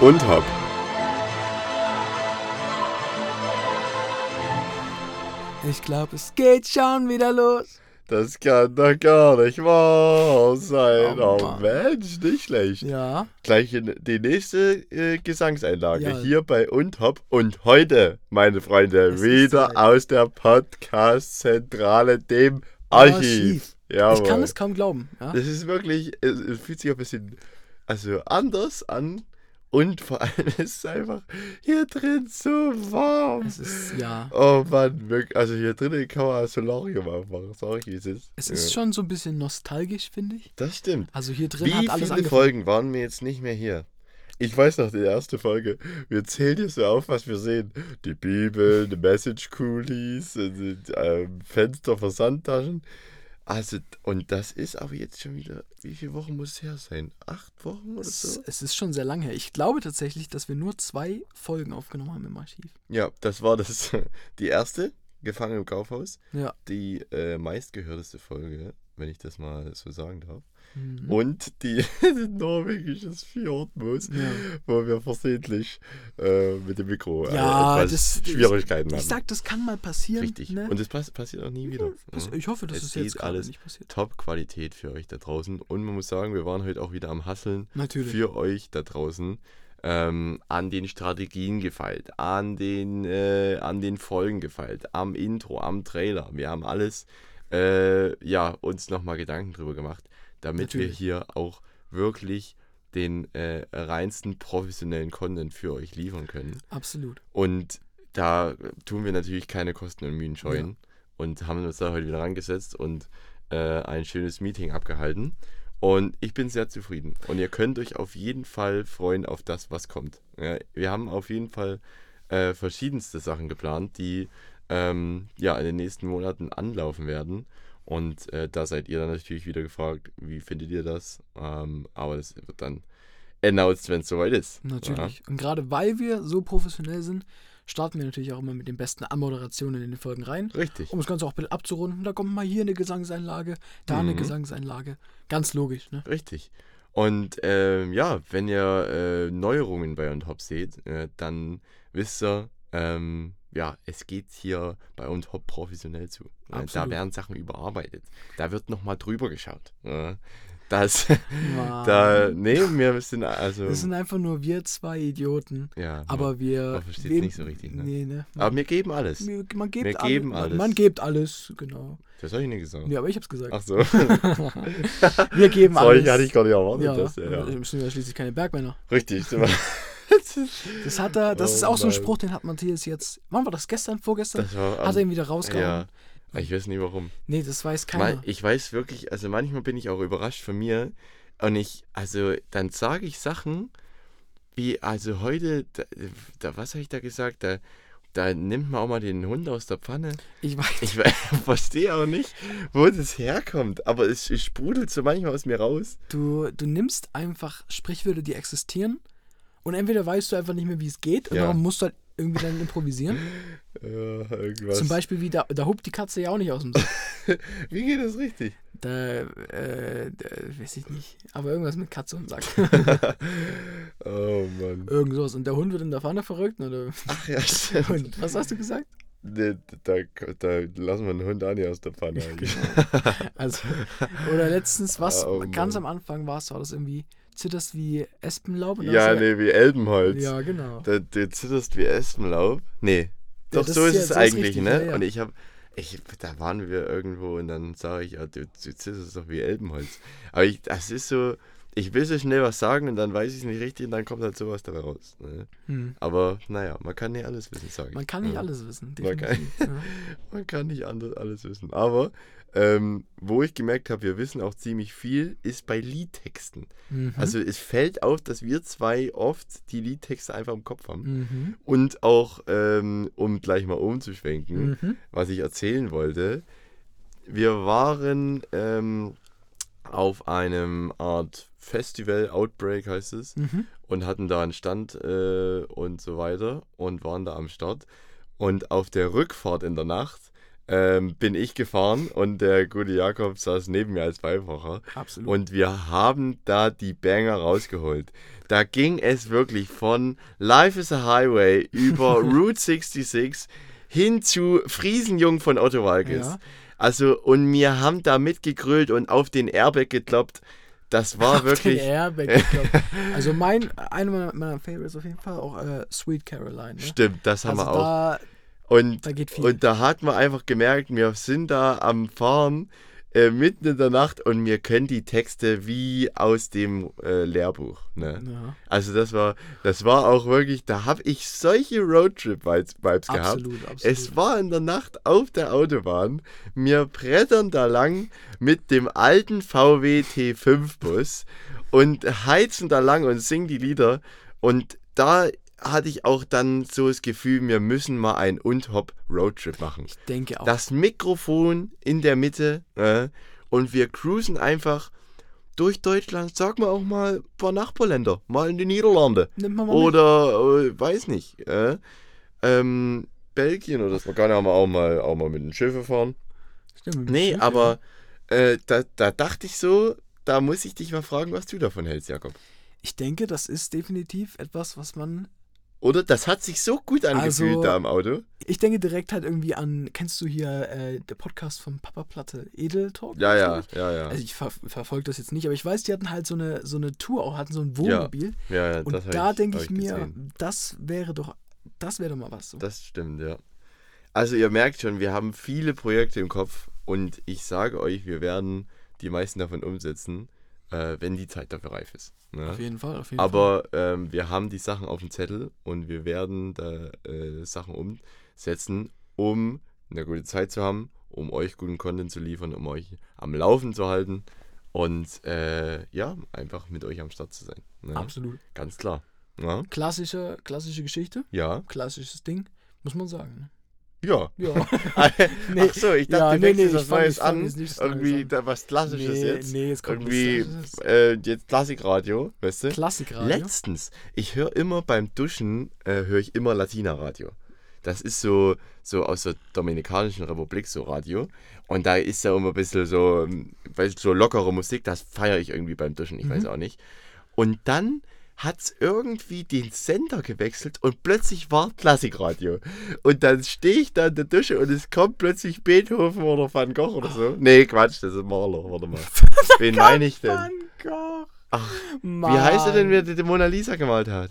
und Hop. Ich glaube, es geht schon wieder los. Das kann doch gar nicht wahr sein. Oh, Oh. Mensch, nicht schlecht. Ja, Gleich in die nächste äh, Gesangseinlage Ja. hier bei und Hop. Und heute, meine Freunde, ist wieder aus der Podcast-Zentrale, dem Archiv. Jawohl. ich kann es kaum glauben. Ja? Das ist wirklich, es, es fühlt sich ein bisschen also anders an. Und vor allem ist es einfach hier drin so warm. Es ist, ja, Oh Mann, also hier drinnen kann man ein Solarium aufmachen. Sag ich, wie es ist. es ist Ja. schon so ein bisschen nostalgisch, finde ich. Das stimmt. Also hier drin Wie hat alles viele angefangen. Folgen waren wir jetzt nicht mehr hier? Ich weiß noch, die erste Folge. Wir zählen hier so auf, was wir sehen. Die Bibel, die Message Coolies, äh, ähm, Fenster für Sandtaschen. Also, und das ist aber jetzt schon wieder, wie viele Wochen muss es her sein? Acht Wochen oder Es, so? es ist schon sehr lange her. Ich glaube tatsächlich, dass wir nur zwei Folgen aufgenommen haben im Archiv. Ja, das war das, die erste, Gefangen im Kaufhaus. Ja. Die äh, meistgehörteste Folge, wenn ich das mal so sagen darf. Mhm. Und die norwegisches Fjordmus, Ja. wo wir versehentlich äh, mit dem Mikro äh, Ja, etwas das- Schwierigkeiten Ich hatten. sag, das kann mal passieren. Richtig. Ne? Und das pass passiert auch nie wieder. Ja. ich hoffe, dass Es es, jetzt alles nicht passiert. Top-Qualität für euch da draußen. Und man muss sagen, wir waren heute auch wieder am Hasseln Natürlich. für euch da draußen. Ähm, an den Strategien gefeilt, an den, äh, an den Folgen gefeilt, am Intro, am Trailer. Wir haben alles, äh, ja, uns nochmal Gedanken drüber gemacht, damit wir Natürlich. hier auch wirklich den äh, reinsten professionellen Content für euch liefern können. Absolut. Und da tun wir natürlich keine Kosten und Mühen scheuen und haben uns da heute wieder rangesetzt und äh, ein schönes Meeting abgehalten. Und ich bin sehr zufrieden. Und ihr könnt euch auf jeden Fall freuen auf das, was kommt. Ja, wir haben auf jeden Fall äh, verschiedenste Sachen geplant, die ähm, ja in den nächsten Monaten anlaufen werden. Und äh, da seid ihr dann natürlich wieder gefragt, wie findet ihr das? Ähm, aber das wird dann announced, wenn es soweit ist. Natürlich. Und gerade weil wir so professionell sind, starten wir natürlich auch immer mit den besten Anmoderationen in den Folgen rein. Ja, richtig. Um das Ganze auch ein bisschen abzurunden. Da kommt mal hier eine Gesangseinlage, da eine Mhm. Gesangseinlage. Ganz logisch, ne? Richtig. Und ähm, ja, wenn ihr äh, Neuerungen bei und Hop seht, äh, dann wisst ihr, ähm, ja, es geht hier bei Hop professionell zu. Da Absolut. werden Sachen überarbeitet. Da wird nochmal drüber geschaut. Ja. Das, Mann. da, nee, wir sind also, Das sind einfach nur wir zwei Idioten. ja, Aber wir. man versteht's wir- nicht so richtig, ne? Nee, ne? aber wir geben alles. Wir- man gibt wir alle- geben man- alles. Man gibt alles, genau. Das habe ich nicht gesagt. Ja, aber ich hab's gesagt. Ach so. wir geben Sorry, alles. hatte ich gar nicht erwartet. ja, Das, ja, ja. wir sind ja schließlich keine Bergmänner. Richtig. Das hat er, das Oh ist auch so ein Mann. Spruch, den hat Matthias jetzt. Wann war das? Gestern, vorgestern? Das war hat er ihn wieder rausgehauen. Ja, ich weiß nicht warum. Nee, das weiß keiner. Ich weiß wirklich, also manchmal bin ich auch überrascht von mir und ich, also dann sage ich Sachen wie, also heute, da, da was habe ich da gesagt, da, da nimmt man auch mal den Hund aus der Pfanne. Ich weiß. Ich verstehe auch nicht, wo das herkommt, aber es, es sprudelt so manchmal aus mir raus. Du, du nimmst einfach Sprichwörter, die existieren und entweder weißt du einfach nicht mehr, wie es geht und Ja. darum musst du halt irgendwie dann improvisieren. Ja, irgendwas. Zum Beispiel wie, da, da hupt die Katze ja auch nicht aus dem Sack. Wie geht das richtig? Da, äh, da, weiß ich nicht. Aber irgendwas mit Katze und Sack. Oh Mann. Irgend sowas. Und der Hund wird in der Pfanne verrückt, oder? Ach ja, stimmt. Und was hast du gesagt? Nee, da, da lassen wir den Hund auch nicht aus der Pfanne. eigentlich. Also, oder letztens, was Oh, ganz am Anfang war es, war das irgendwie, zitterst wie Espenlaub? Ja, du- nee, wie Elbenholz. Ja, genau. Da, du zitterst wie Espenlaub. Nee. Ja, Doch, so ist ist es eigentlich, richtig, ne? ja. Und ich hab, ich, da waren wir irgendwo und dann sage ich, ja, du, du zitterst doch wie Elbenholz. Aber ich, das ist so, ich will so schnell was sagen und dann weiß ich es nicht richtig und dann kommt halt sowas dabei raus. Ne? Hm. Aber naja, man kann nicht alles wissen, sage ich. Man kann nicht ja. alles wissen. Man kann- ja. Man kann nicht anders alles wissen. Aber ähm, wo ich gemerkt habe, wir wissen auch ziemlich viel, ist bei Liedtexten. Mhm. Also es fällt auf, dass wir zwei oft die Liedtexte einfach im Kopf haben. Mhm. Und auch, ähm, um gleich mal umzuschwenken, Mhm. was ich erzählen wollte, wir waren ähm, auf einem Art Festival, Outbreak heißt es, Mhm. und hatten da einen Stand äh, und so weiter und waren da am Start. Und auf der Rückfahrt in der Nacht ähm, bin ich gefahren und der gute Jakob saß neben mir als Beifahrer. Absolut. Und wir haben da die Banger rausgeholt. Da ging es wirklich von Life is a Highway über Route 66 hin zu Friesenjung von Otto Walkes. Ja. Also, und wir haben da mitgegrölt und auf den Airbag gekloppt. Das war Auf wirklich. Den Airbag also mein, einer meiner, meiner Favorites auf jeden Fall auch äh, Sweet Caroline. Ne? Stimmt, das haben also wir auch. da, Und da. Und da hat man einfach gemerkt, wir sind da am Fahren äh, mitten in der Nacht und wir können die Texte wie aus dem äh, Lehrbuch. Ne? ja, Also das war, das war auch wirklich, da habe ich solche Roadtrip-Vibes Vibes gehabt. absolut, absolut. Es war in der Nacht auf der Autobahn. Wir brettern da lang mit dem alten VW T5-Bus und heizen da lang und singen die Lieder. Und da hatte ich auch dann so das Gefühl, wir müssen mal einen Und-Hop-Roadtrip machen. ich denke auch. Das Mikrofon in der Mitte äh, und wir cruisen einfach durch Deutschland, sag mal auch mal ein paar Nachbarländer, mal in die Niederlande. Oder, äh, weiß nicht, äh, ähm, Belgien oder so. Man kann ja mal auch mal, auch mal mit den Schiffen fahren. Stimmt, dem Nee, Schiff, aber äh, da, da dachte ich so, da muss ich dich mal fragen, was du davon hältst, Jakob. Ich denke, das ist definitiv etwas, was man. Oder das hat sich so gut angefühlt Also- da im Auto. Ich denke direkt halt irgendwie an. Kennst du hier äh, der Podcast von Papa Platte, Edel Talk? Ja, ja, ich? ja, ja. Also ich ver verfolge das jetzt nicht, aber ich weiß, die hatten halt so eine, so eine Tour auch, hatten so ein Wohnmobil. ja, ja Und das hab da denke hab ich mir, gesehen. das wäre doch, das wäre doch mal was. So. Das stimmt, ja. Also ihr merkt schon, wir haben viele Projekte im Kopf und ich sage euch, wir werden die meisten davon umsetzen, äh, wenn die Zeit dafür reif ist. Ne? Auf jeden Fall, auf jeden Fall. Aber ähm, wir haben die Sachen auf dem Zettel und wir werden da äh, Sachen umsetzen, um eine gute Zeit zu haben, um euch guten Content zu liefern, um euch am Laufen zu halten und äh, ja, einfach mit euch am Start zu sein. Ne? Absolut. Ganz klar. Ja, Klassische, klassische Geschichte, ja. klassisches Ding, muss man sagen. Ja. Ja. Ach so, ich dachte, Ja, du nee, nee, jetzt was Neues an. Irgendwie da was Klassisches nee, jetzt. nee, jetzt kommt Irgendwie äh, jetzt Klassikradio, weißt du? Klassikradio. Letztens, ich höre immer beim Duschen, äh, höre ich immer Latina-Radio. Das ist so, so aus der Dominikanischen Republik, so Radio. Und da ist ja immer ein bisschen so, ähm, weißt, so lockere Musik, das feiere ich irgendwie beim Duschen, ich Mhm. weiß auch nicht. Und dann hat es irgendwie den Sender gewechselt und plötzlich war Klassikradio. Und dann stehe ich da in der Dusche und es kommt plötzlich Beethoven oder Van Gogh oder so. Nee, Quatsch, das ist Maler, warte mal. Wen meine ich denn? Van Gogh. Ach, Mann. Wie heißt er denn, wer die Mona Lisa gemalt hat?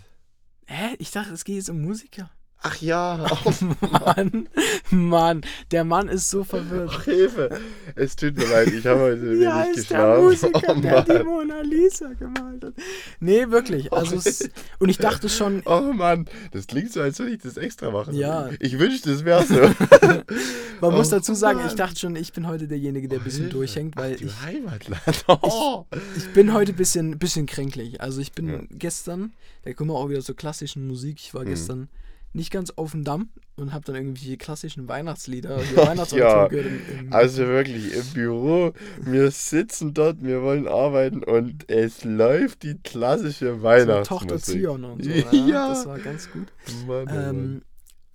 Hä? Ich dachte, es geht jetzt um Musiker. Ach ja, oh, Mann, Mann, der Mann ist so verwirrt. ach, Hilfe. Es tut mir leid, ich habe heute wenig der geschlafen. Musiker, oh, der die. Mona Lisa gemalt hat? Nee, wirklich. Also es, und ich dachte schon, oh Mann, das klingt so, als würde ich das extra machen. Ja. Ich wünschte, es wäre so. man muss Oh, dazu sagen, ich Mann. dachte schon, ich bin heute derjenige, der ein bisschen Hilfe. durchhängt, weil Ach, ich, Heimatland. Oh. ich bin heute ein bisschen, bisschen kränklich. Also ich bin Ja. gestern, da kommen wir auch wieder zur klassischen Musik. Ich war Mhm. gestern nicht ganz auf dem Damm und habe dann irgendwie klassischen Weihnachtslieder, die Ja, gehört. Im, im, Also wirklich im Büro, wir sitzen dort, wir wollen arbeiten und es läuft die klassische so Weihnachtsmusik. Tochter Zion und so. Ja. Ja, das war ganz gut. Mann, oh Mann.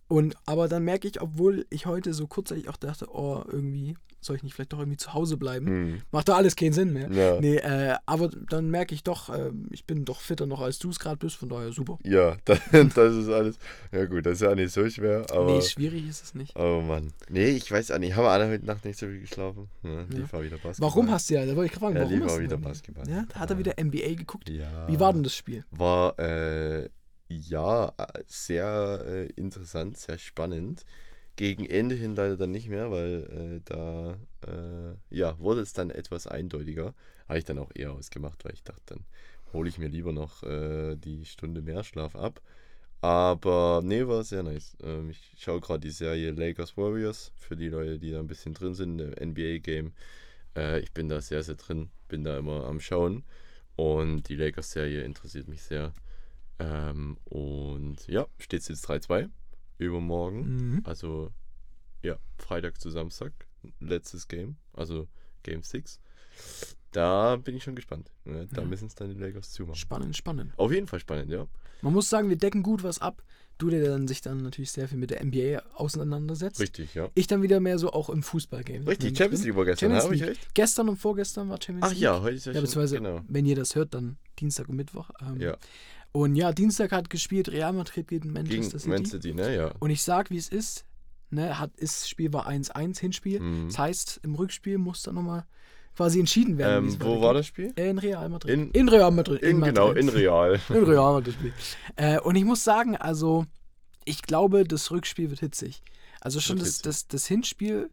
Und aber dann merke ich, obwohl ich heute so kurzzeitig auch dachte, oh, irgendwie soll ich nicht vielleicht doch irgendwie zu Hause bleiben? Hm, Macht doch alles keinen Sinn mehr. Ja. Nee, äh, aber dann merke ich doch, äh, ich bin doch fitter noch als du es gerade bist, von daher super. Ja, das, das ist alles. Ja gut, das ist ja nicht so schwer, aber. nee, schwierig ist es nicht. Oh Mann. Nee, ich weiß auch nicht. Haben wir alle heute Nacht nicht so viel geschlafen? Ja, lief auch wieder Basketball. Warum hast du ja, da wollte ich gerade fragen, Ja, warum lief hast wieder Basketball. Ja, da hat er Ja. wieder NBA geguckt. Ja. Wie war denn das Spiel? War äh, ja äh, sehr äh, interessant, sehr spannend. Gegen Ende hin leider dann nicht mehr, weil äh, da äh, ja, wurde es dann etwas eindeutiger. Habe ich dann auch eher ausgemacht, weil ich dachte, dann hole ich mir lieber noch äh, die Stunde mehr Schlaf ab. Aber nee, war sehr nice. Ähm, ich schaue gerade die Serie Lakers Warriors für die Leute, die da ein bisschen drin sind, im NBA-Game. Äh, ich bin da sehr, sehr drin, bin da immer am Schauen. Und die Lakers-Serie interessiert mich sehr. Ähm, und ja, steht jetzt 3-2 übermorgen. Mhm. Also ja, Freitag zu Samstag, letztes Game, also Game 6. Da bin ich schon gespannt. Ne? Da Ja. müssen es dann die Lakers zumachen. Spannend, spannend. Auf jeden Fall spannend, ja. Man muss sagen, wir decken gut was ab. du, der dann sich dann natürlich sehr viel mit der NBA auseinandersetzt. Richtig, ja. Ich dann wieder mehr so auch im Fußballgame. Richtig, Champions League war gestern, habe ich recht? Gestern und vorgestern war Champions Ach League. ja, heute ist ja, Ja, schon, genau. wenn ihr das hört, dann Dienstag und Mittwoch. Ähm, Ja, Und ja, Dienstag hat gespielt Real Madrid gegen gegen Manchester City. Man City, ne, ja. Und ich sag, wie es ist. Ne, hat, ist, das Spiel war 1-1 Hinspiel. Mhm. Das heißt, im Rückspiel muss dann nochmal quasi entschieden werden. Ähm, wo war das Spiel? In Real Madrid. In- In, Real Madrid. In, genau, in Real. In Real Madrid. Spiel. Äh, und ich muss sagen, also, ich glaube, das Rückspiel wird hitzig. Also schon das, das, das Hinspiel,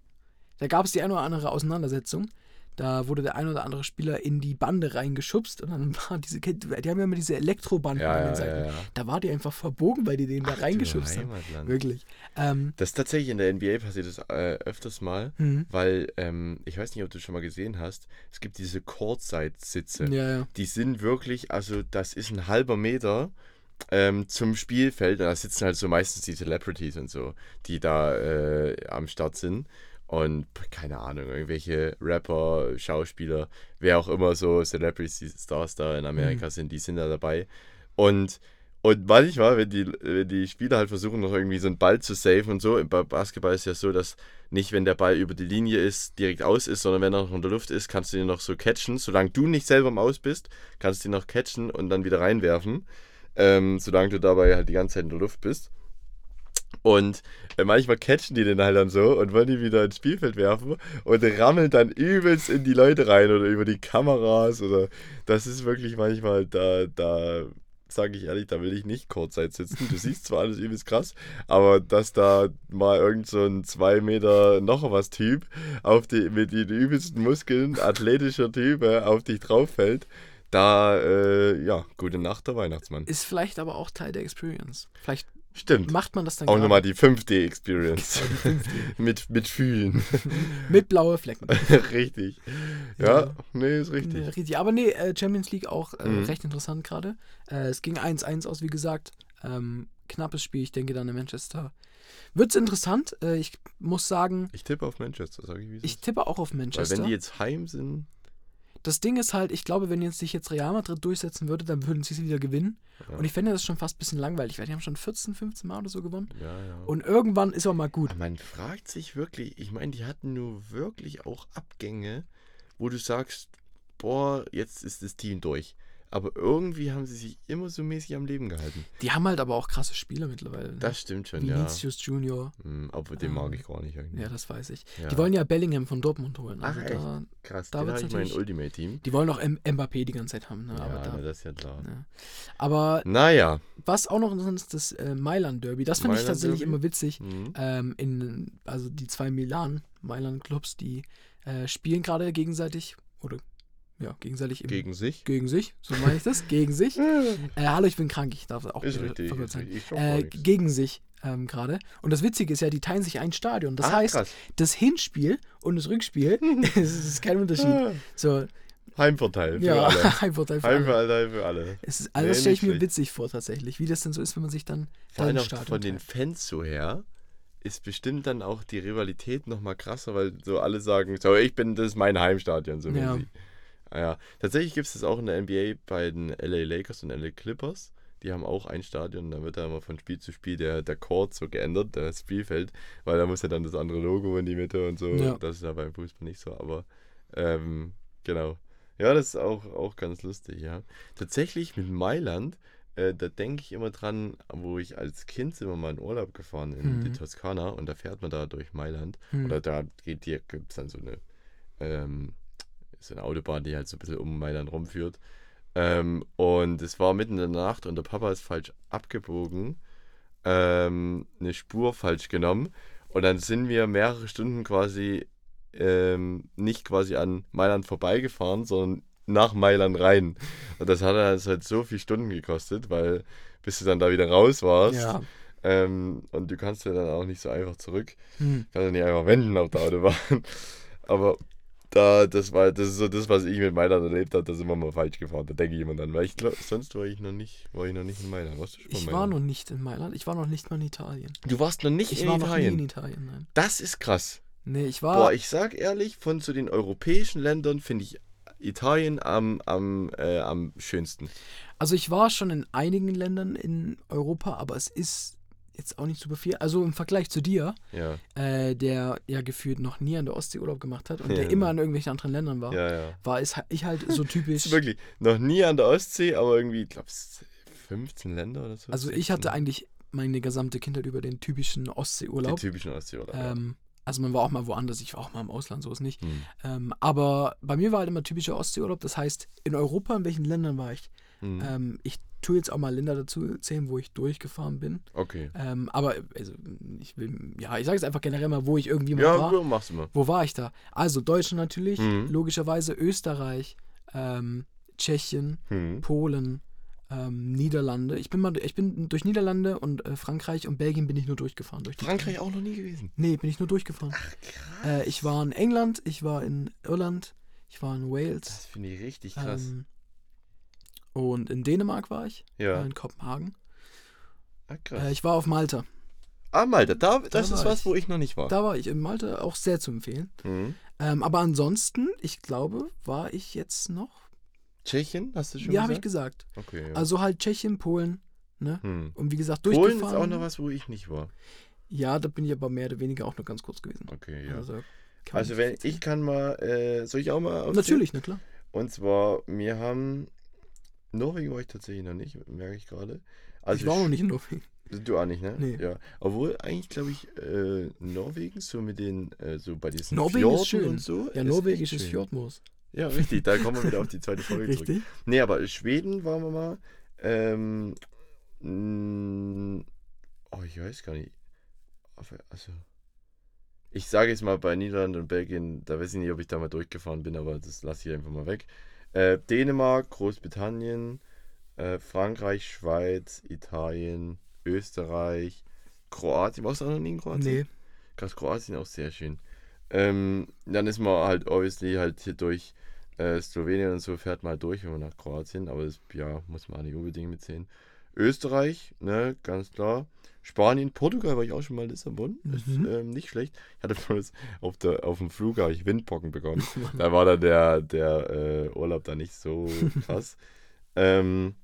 da gab es die eine oder andere Auseinandersetzung. Da wurde der ein oder andere Spieler in die Bande reingeschubst und dann war diese, die haben ja immer diese Elektrobanden Ja, an den Seiten. ja. Da war die einfach verbogen, weil die den da Ach, reingeschubst haben. Wirklich. Ähm, Das ist tatsächlich in der NBA passiert das äh, öfters mal, mhm. weil ähm, ich weiß nicht, ob du schon mal gesehen hast, es gibt diese Courtside-Sitze. Die sind wirklich, also das ist ein halber Meter ähm, zum Spielfeld. Da sitzen halt so meistens die Celebrities und so, die da äh, am Start sind. Und keine Ahnung, irgendwelche Rapper, Schauspieler, wer auch immer so Celebrities, die Stars da in Amerika sind, die sind da dabei. Und, und manchmal, wenn die, wenn die Spieler halt versuchen, noch irgendwie so einen Ball zu saven und so, bei Basketball ist ja so, dass nicht, wenn der Ball über die Linie ist, direkt aus ist, sondern wenn er noch in der Luft ist, kannst du ihn noch so catchen. Solange du nicht selber im Aus bist, kannst du ihn noch catchen und dann wieder reinwerfen. Ähm, solange du dabei halt die ganze Zeit in der Luft bist. Und äh, manchmal catchen die den halt dann so und wollen die wieder ins Spielfeld werfen und rammeln dann übelst in die Leute rein oder über die Kameras oder das ist wirklich manchmal, da, da sage ich ehrlich, da will ich nicht Kurzzeit sitzen. Du siehst zwar alles übelst krass, aber dass da mal irgend so ein 2 Meter noch was Typ auf die, mit den übelsten Muskeln, athletischer Typ, äh, auf dich drauf fällt, da, äh, ja, gute Nacht, der Weihnachtsmann. Ist vielleicht aber auch Teil der Experience. Vielleicht Stimmt. macht man das dann Auch nochmal die 5D-Experience. mit, mit Fühlen. mit blaue Flecken. richtig. Ja, Ja. nee, ist Nee, richtig. richtig. Aber nee, äh, Champions League auch äh, Mhm. recht interessant gerade. Äh, es ging 1-1 aus, wie gesagt. Ähm, knappes Spiel, ich denke dann in Manchester. Wird's interessant. Äh, ich muss sagen, Ich tippe auf Manchester, sage ich wie es ich tippe auch auf Weil Manchester. wenn die jetzt heim sind, das Ding ist halt, ich glaube, wenn jetzt sich jetzt Real Madrid durchsetzen würde, dann würden sie es wieder gewinnen. Ja. Und ich fände das schon fast ein bisschen langweilig, weil die haben schon 14, 15 Mal oder so gewonnen. ja, ja. Und irgendwann ist auch mal gut. Aber man fragt sich wirklich, ich meine, die hatten nur wirklich auch Abgänge, wo du sagst, boah, jetzt ist das Team durch. Aber irgendwie haben sie sich immer so mäßig am Leben gehalten. Die haben halt aber auch krasse Spieler mittlerweile. Ne? Das stimmt schon, ja. Vinicius Junior. Hm, aber den mag ich gar nicht irgendwie. Ja, das weiß ich. Ja. Die wollen ja Bellingham von Dortmund holen. Ach, Also echt? da, Krass, da ich mein Ultimate-Team. die wollen auch M Mbappé die ganze Zeit haben. Ne? aber, Ja, da, na, das ist ja klar. ja. aber Naja. was auch noch interessant ist, das äh, Mailand-Derby. Das finde ich tatsächlich Derby? immer witzig. Mhm. Ähm, in, also die zwei Milan-Mailand-Clubs, die äh, spielen gerade gegenseitig, oder ja, gegenseitig im, Gegen sich. gegen sich, so meine ich das, gegen sich. Äh, hallo, ich bin krank, ich darf auch Ist richtig. Ist sein. richtig. Äh, gegen sich ähm, gerade. Und das Witzige ist ja, die teilen sich ein Stadion. Das Ach, heißt, krass. das Hinspiel und das Rückspiel, es ist kein Unterschied. Ah, So, Heimvorteil für ja, alle. ein Vorteil für alle. Heimvorteil für alle. Es ist, also das stelle ich mir schlecht. witzig vor tatsächlich, wie das denn so ist, wenn man sich dann Vor allem Stadion von den teilt. Fans so her ist bestimmt dann auch die Rivalität nochmal krasser, weil so alle sagen, so ich bin, das ist mein Heimstadion, so Ja. mäßig. Ah ja. Tatsächlich gibt es das auch in der NBA bei den LA Lakers und LA Clippers. Die haben auch ein Stadion, da wird da immer von Spiel zu Spiel der, der Court so geändert, das Spielfeld, weil da muss ja dann das andere Logo in die Mitte und so. Ja. Das ist ja beim Fußball nicht so, aber ähm, genau. Ja, das ist auch, auch ganz lustig, ja. Tatsächlich mit Mailand, äh, da denke ich immer dran, wo ich als Kind immer mal in Urlaub gefahren in Mhm. die Toskana und da fährt man da durch Mailand. Hm. Oder da geht die, gibt es dann so eine, ähm, so eine Autobahn, die halt so ein bisschen um Mailand rumführt. Ähm, und es war mitten in der Nacht und der Papa ist falsch abgebogen, ähm, eine Spur falsch genommen. Und dann sind wir mehrere Stunden quasi ähm, nicht quasi an Mailand vorbeigefahren, sondern nach Mailand rein. Und das hat uns halt so viele Stunden gekostet, weil bis du dann da wieder raus warst. ja. Ähm, und du kannst ja dann auch nicht so einfach zurück. Hm. Kannst ja nicht einfach wenden auf der Autobahn. Aber da, das war, das ist so das, was ich mit Mailand erlebt habe, da sind wir mal falsch gefahren. Da denke ich immer dann, weil ich glaube, sonst war ich noch nicht, war ich noch nicht in Mailand. Warst du schon mal Ich war noch nicht in Mailand, ich war noch nicht mal in Italien. Du warst noch nicht Ich in war noch nie Italien. in Italien, nein. Das ist krass. Nee, ich war. Boah, ich sag ehrlich, von zu den europäischen Ländern finde ich Italien am, am, äh, am schönsten. Also ich war schon in einigen Ländern in Europa, aber es ist jetzt auch nicht super viel. Also im Vergleich zu dir, Ja, äh, der ja gefühlt noch nie an der Ostsee Urlaub gemacht hat und Ja, der ja. immer in irgendwelchen anderen Ländern war, war es, ich halt so typisch. Wirklich noch nie an der Ostsee, aber irgendwie, ich glaube, 15 Länder oder so. Also ich 16. hatte eigentlich meine gesamte Kindheit über den typischen Ostseeurlaub. typischen Ostseeurlaub. Ähm, also man war auch mal woanders, ich war auch mal im Ausland, so ist nicht. ja. Hm. Ähm, aber bei mir war halt immer typischer Ostseeurlaub. Das heißt, in Europa, in welchen Ländern war ich? Hm. Ähm, ich tue jetzt auch mal Länder dazu zählen, wo ich durchgefahren bin. Okay. Ähm, aber also, ich will, ja, ich sage jetzt einfach generell mal, wo ich irgendwie mal Ja, war. ja, machst du mal. Wo war ich da? Also Deutschland natürlich, Mhm. logischerweise Österreich, ähm, Tschechien, Hm. Polen, ähm, Niederlande. Ich bin mal, ich bin durch Niederlande und äh, Frankreich und Belgien bin ich nur durchgefahren. Durch Frankreich auch noch nie gewesen. Nee, bin ich nur durchgefahren. Krass. Äh, ich war in England, ich war in Irland, ich war in Wales Das finde ich richtig krass. ähm, und in Dänemark war ich, ja. äh, in Kopenhagen. Ah, krass. Äh, ich war auf Malta. ah, Malta, da, das war ist was, ich. wo ich noch nicht war. Da war ich in Malta auch sehr zu empfehlen. Hm. Ähm, aber ansonsten, ich glaube, war ich jetzt noch. Tschechien, hast du schon Ja, habe ich gesagt? gesagt. Okay, ja. Also halt Tschechien, Polen. Ne? hm. Und wie gesagt, Polen durchgefahren. ist auch noch was, wo ich nicht war. Ja, da bin ich aber mehr oder weniger auch nur ganz kurz gewesen. Okay, ja. Also, Also wenn ich kann mal, äh, soll ich auch mal aufzählen? Natürlich, na klar. Und zwar, wir haben, Norwegen war ich tatsächlich noch nicht, merke ich gerade. Also ich war auch noch nicht in Norwegen. Du auch nicht, ne? Nee. Ja. Obwohl eigentlich, glaube ich, äh, Norwegen so mit den, äh, so bei diesen Norwegen Fjorden ist schön. und so. Ja, ist norwegisches. Fjordmoos. Ja, richtig, da kommen wir wieder auf die zweite Folge zurück. Richtig? Nee, aber Schweden waren wir mal. Ähm, mh, oh, ich weiß gar nicht. Also, ich sage jetzt mal bei Niederlande und Belgien, da weiß ich nicht, ob ich da mal durchgefahren bin, aber das lasse ich einfach mal weg. Äh, Dänemark, Großbritannien, äh, Frankreich, Schweiz, Italien, Österreich, Kroatien. Warst du auch noch nie in Kroatien? Nee. Krass, Kroatien auch sehr schön. Ähm, dann ist man halt obviously halt hier durch äh, Slowenien und so fährt halt durch, wenn man nach Kroatien, aber das ja, muss man auch nicht unbedingt mitsehen. Österreich, ne, ganz klar. Spanien, Portugal war ich auch schon mal Lissabon. Ist Mhm. ähm, nicht schlecht. Ich hatte bloß auf, der, auf dem Flug habe ich Windpocken bekommen. da war dann der, der äh, Urlaub da nicht so krass. ähm,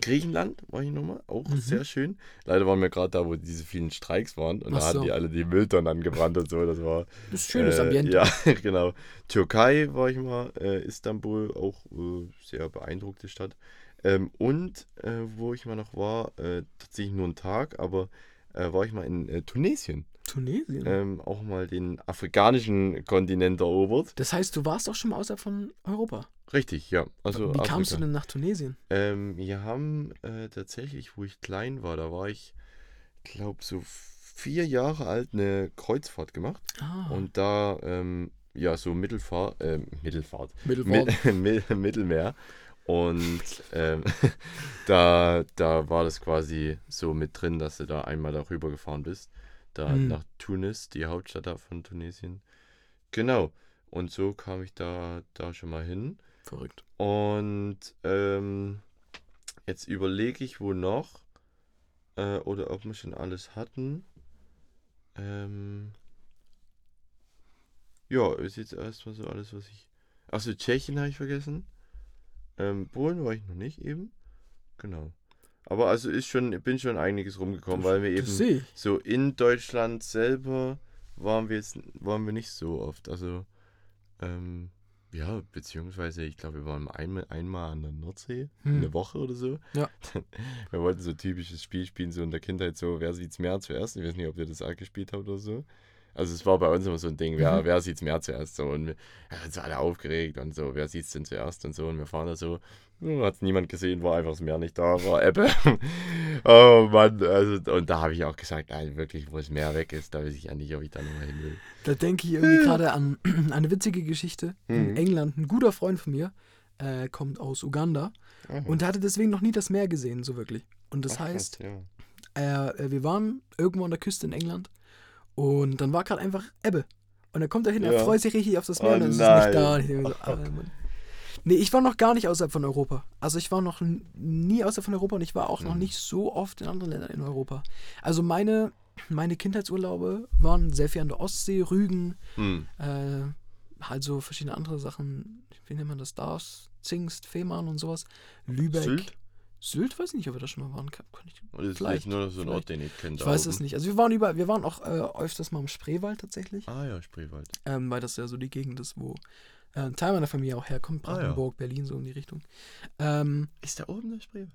Griechenland war ich nochmal, auch Mhm. sehr schön. Leider waren wir gerade da, wo diese vielen Streiks waren und Ach da hatten so. die alle die Mülltonnen angebrannt und so. Das war Das ist schönes äh, Ambiente. Ja, genau. Türkei war ich mal, äh, Istanbul, auch äh, sehr beeindruckte Stadt. Ähm, und äh, wo ich mal noch war, äh, tatsächlich nur einen Tag, aber äh, war ich mal in Tunesien. Tunesien. Ähm, auch mal den afrikanischen Kontinent erobert. Das heißt, du warst auch schon mal außerhalb von Europa. Richtig, ja. Also Wie kamst du Afrika. denn nach Tunesien? Ähm, wir haben äh, tatsächlich, wo ich klein war, da war ich, glaube so vier Jahre alt, eine Kreuzfahrt gemacht. Ah, Und da, ähm, ja, so Mittelfahrt, äh, Mittelfahrt, Mittelfahrt. Mid Mittelmeer. Und ähm, da, da war das quasi so mit drin, dass du da einmal darüber gefahren bist. Da Hm. nach Tunis, die Hauptstadt von Tunesien. Genau. Und so kam ich da, da schon mal hin. Verrückt. Und ähm, jetzt überlege ich, wo noch. Äh, oder ob wir schon alles hatten. Ähm, ja, ist jetzt erstmal so alles, was ich. Achso, Tschechien habe ich vergessen. Ähm, Polen war ich noch nicht eben. Genau. Aber also ist schon, bin schon einiges rumgekommen, weil wir Das eben so in Deutschland selber waren wir jetzt waren wir nicht so oft. Also ähm, ja, beziehungsweise ich glaube, wir waren einmal, einmal an der Nordsee, Hm. eine Woche oder so. Ja. Wir wollten so ein typisches Spiel spielen, so in der Kindheit, so wer sieht's mehr zuerst. Ich weiß nicht, ob ihr das auch gespielt habt oder so. Also es war bei uns immer so ein Ding, wer, Mhm. wer sieht's mehr zuerst so und wir sind so alle aufgeregt und so, wer sieht's denn zuerst und so und wir fahren da so, hm, hat's niemand gesehen, war einfach das Meer nicht da, war Ebbe. oh Mann, also und da habe ich auch gesagt, nein, wirklich, wo das Meer weg ist, da weiß ich ja nicht, ob ich da nochmal hin will. Da denke ich irgendwie gerade an eine witzige Geschichte. In Mhm. England, ein guter Freund von mir, äh, kommt aus Uganda Aha. und hatte deswegen noch nie das Meer gesehen, so wirklich. Und das Ach, heißt, ja. er, äh, wir waren irgendwo an der Küste in England und dann war gerade einfach Ebbe. Und dann kommt er hin, er Ja. freut sich richtig auf das Meer Oh und dann ist es nicht da. Und ich denke so, ah. Nee, ich war noch gar nicht außerhalb von Europa. Also ich war noch nie außerhalb von Europa und ich war auch noch Mhm. nicht so oft in anderen Ländern in Europa. Also meine, meine Kindheitsurlaube waren sehr viel an der Ostsee, Rügen, Hm. äh, halt so verschiedene andere Sachen. Wie nennt man das? Stars, Zingst, Fehmarn und sowas. Lübeck. Sylt? Sylt, weiß ich nicht, ob wir da schon mal waren. Kann, kann ich, das ist Vielleicht, nur so ein Ort, den ich kenne. ich weiß es nicht. Also wir waren über, wir waren auch äh, öfters mal im Spreewald tatsächlich, Ah ja, Spreewald. ähm, weil das ja so die Gegend ist, wo äh, ein Teil meiner Familie auch herkommt, Ah, ja. Brandenburg, Berlin, so in die Richtung. Ähm, Ist da oben der Spreewald?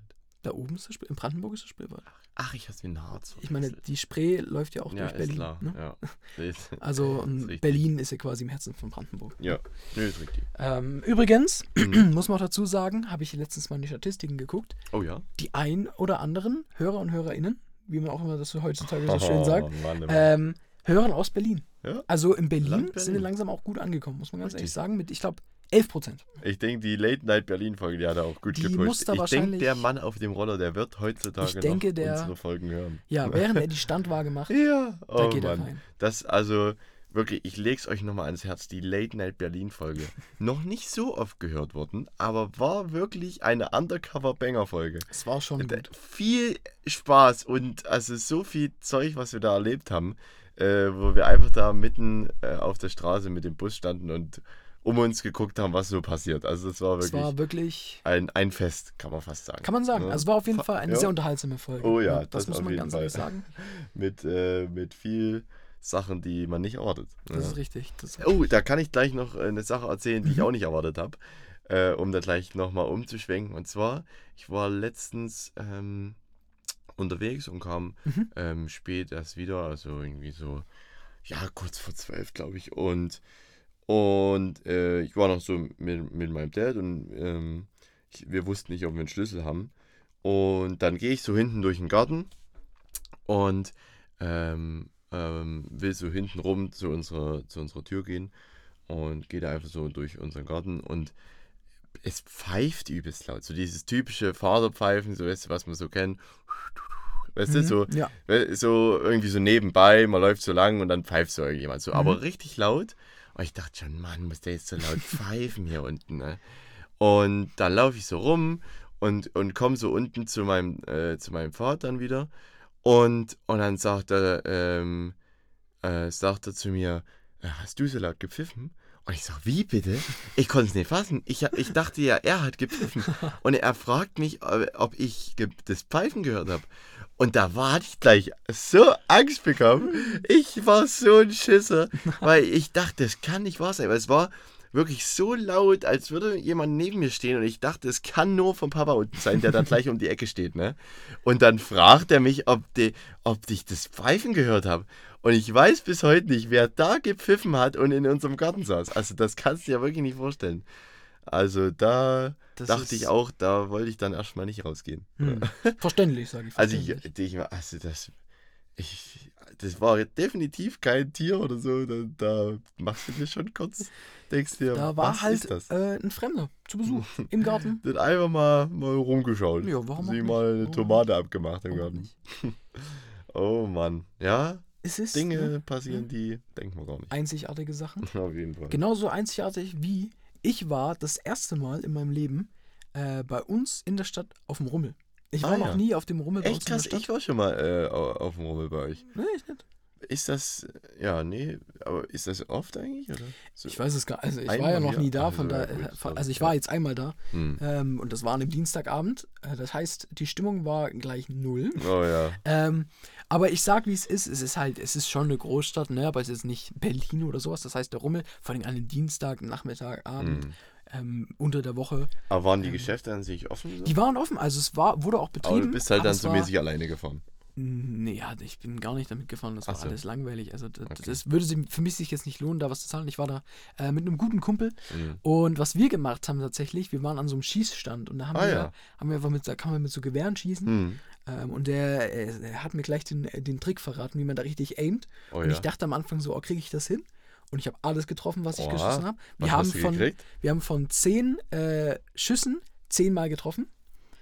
Da oben ist der Spree, in Brandenburg ist der Spreewald. Ach, ich hab's wie ein Harz. Ich meine, die Spree läuft ja auch ja, durch ist Berlin. klar. Ne? Ja. Ist- Also ist ähm, richtig. Berlin ist ja quasi im Herzen von Brandenburg. Ja, nö, ist richtig. Ähm, übrigens, Mhm. muss man auch dazu sagen, habe ich letztens mal in die Statistiken geguckt, Oh ja. die ein oder anderen Hörer und Hörerinnen, wie man auch immer das heutzutage so schön sagt, Oh, Mann, Mann. ähm, hören aus Berlin. Ja? Also in Berlin, Land sind wir Berlin. langsam auch gut angekommen, muss man ganz Richtig. ehrlich sagen, mit, ich glaube, 11 Prozent. Ich denke, die Late Night Berlin Folge, die hat er auch gut Die gepusht. ich denke, der Mann auf dem Roller, der wird heutzutage Ich denke, der- unsere Folgen hören. Ja, während er die Standwaage macht, Ja, da oh geht er Mann. rein. Das also wirklich, ich leg's euch nochmal ans Herz, die Late Night Berlin Folge. Noch nicht so oft gehört worden, aber war wirklich eine Undercover Banger Folge. Es war schon gut. Viel Spaß und also so viel Zeug, was wir da erlebt haben, äh, wo wir einfach da mitten äh, auf der Straße mit dem Bus standen und um uns geguckt haben, was so passiert. Also es war Es wirklich war wirklich, ein, ein Fest, kann man fast sagen. kann man sagen, Ja. also es war auf jeden Fa- Fall eine ja. sehr unterhaltsame Folge. Oh ja, das, das muss man ganz Fall. ehrlich sagen. Mit, äh, mit viel Sachen, die man nicht erwartet. Das Ja. ist richtig. Das Oh, da kann ich gleich noch äh, eine Sache erzählen, die ich Mhm. auch nicht erwartet habe, äh, um da gleich nochmal umzuschwenken. Und zwar, ich war letztens ähm, unterwegs und kam Mhm. ähm, spät erst wieder, also irgendwie so, ja, kurz vor zwölf, glaube ich. Und, und äh, ich war noch so mit, mit meinem Dad und ähm, ich, wir wussten nicht, ob wir einen Schlüssel haben. Und dann gehe ich so hinten durch den Garten und ähm, ähm, will so hinten rum zu unserer, zu unserer Tür gehen und gehe da einfach so durch unseren Garten und es pfeift übelst laut. So dieses typische Vaterpfeifen, so weißt du, was man so kennt. Weißt du, Mhm, so, Ja, so irgendwie so nebenbei, man läuft so lang und dann pfeift so irgendjemand. So, Mhm. aber richtig laut. Und ich dachte schon, Mann, muss der jetzt so laut pfeifen hier unten, ne? Und dann laufe ich so rum und, und komme so unten zu meinem, äh, zu meinem Vater dann wieder. Und, und dann sagt er, ähm, äh, sagt er zu mir, "Äh, hast du so laut gepfiffen? Und ich sag, wie bitte? Ich konnte es nicht fassen. Ich, ich dachte ja, er hat gepfiffen. Und er fragt mich, ob ich das Pfeifen gehört habe. Und da war ich gleich so Angst bekommen. Ich war so ein Schisser, weil ich dachte, das kann nicht wahr sein. Weil es war wirklich so laut, als würde jemand neben mir stehen. Und ich dachte, es kann nur vom Papa unten sein, der dann gleich um die Ecke steht. Ne? Und dann fragt er mich, ob, die, ob ich das Pfeifen gehört habe. Und ich weiß bis heute nicht, wer da gepfiffen hat und in unserem Garten saß. Also das kannst du dir wirklich nicht vorstellen. Also da Das dachte ich auch, da wollte ich dann erstmal nicht rausgehen. hm. verständlich, sage ich. Also ich, verständlich. ich also das, ich, das war definitiv kein Tier oder so. Da, da machst du dir schon kurz, denkst dir, da war was halt ist das? äh, ein Fremder zu Besuch im Garten. Dann einfach mal, mal rumgeschaut. Ja, warum Sie mal eine Warum Tomate abgemacht im Warum Garten. nicht? Oh Mann. Ja, Es ist Dinge ne, passieren, die denken wir gar nicht. einzigartige Sachen. Auf jeden Fall. Genauso einzigartig wie ich war das erste Mal in meinem Leben äh, bei uns in der Stadt auf dem Rummel. Ich war Ah, noch ja. nie auf dem Rummel bei uns Echt krass, in der ich Stadt. war schon mal äh, au- auf dem Rummel bei euch. Nee, ich nicht. Ist das, ja, nee, aber ist das oft eigentlich? Oder? So, Ich weiß es gar Also ich war ja noch nie da, von da, äh, also ich war jetzt einmal da hm. ähm, und das war an einem Dienstagabend. Äh, das heißt, die Stimmung war gleich null. Oh ja. Ähm, aber ich sag, wie es ist. Es ist halt, es ist schon eine Großstadt, ne? aber es ist nicht Berlin oder sowas. Das heißt, der Rummel, vor allem an einem Dienstag, Nachmittag, Abend, Hm. ähm, unter der Woche, Aber waren die Geschäfte an sich offen? So? die waren offen. Also es war, wurde auch aber betrieben. du bist halt aber dann so mäßig alleine gefahren. Nee, ja, ich bin gar nicht damit gefahren. Das war so. alles langweilig. Also das, Okay. das würde sie- für mich sich jetzt nicht lohnen, da was zu zahlen. Ich war da äh, mit einem guten Kumpel Mhm. und was wir gemacht haben tatsächlich, wir waren an so einem Schießstand und da haben Ah, wir, ja. haben wir einfach mit, da kann man mit so Gewehren schießen. Hm. Ähm, und der, äh, der hat mir gleich den, äh, den Trick verraten, wie man da richtig aimt. Oh und ja. ich dachte am Anfang so, oh, kriege ich das hin? Und ich habe alles getroffen, was ich Oha. geschossen habe. Wir, haben von, wir haben von zehn äh, Schüssen zehnmal getroffen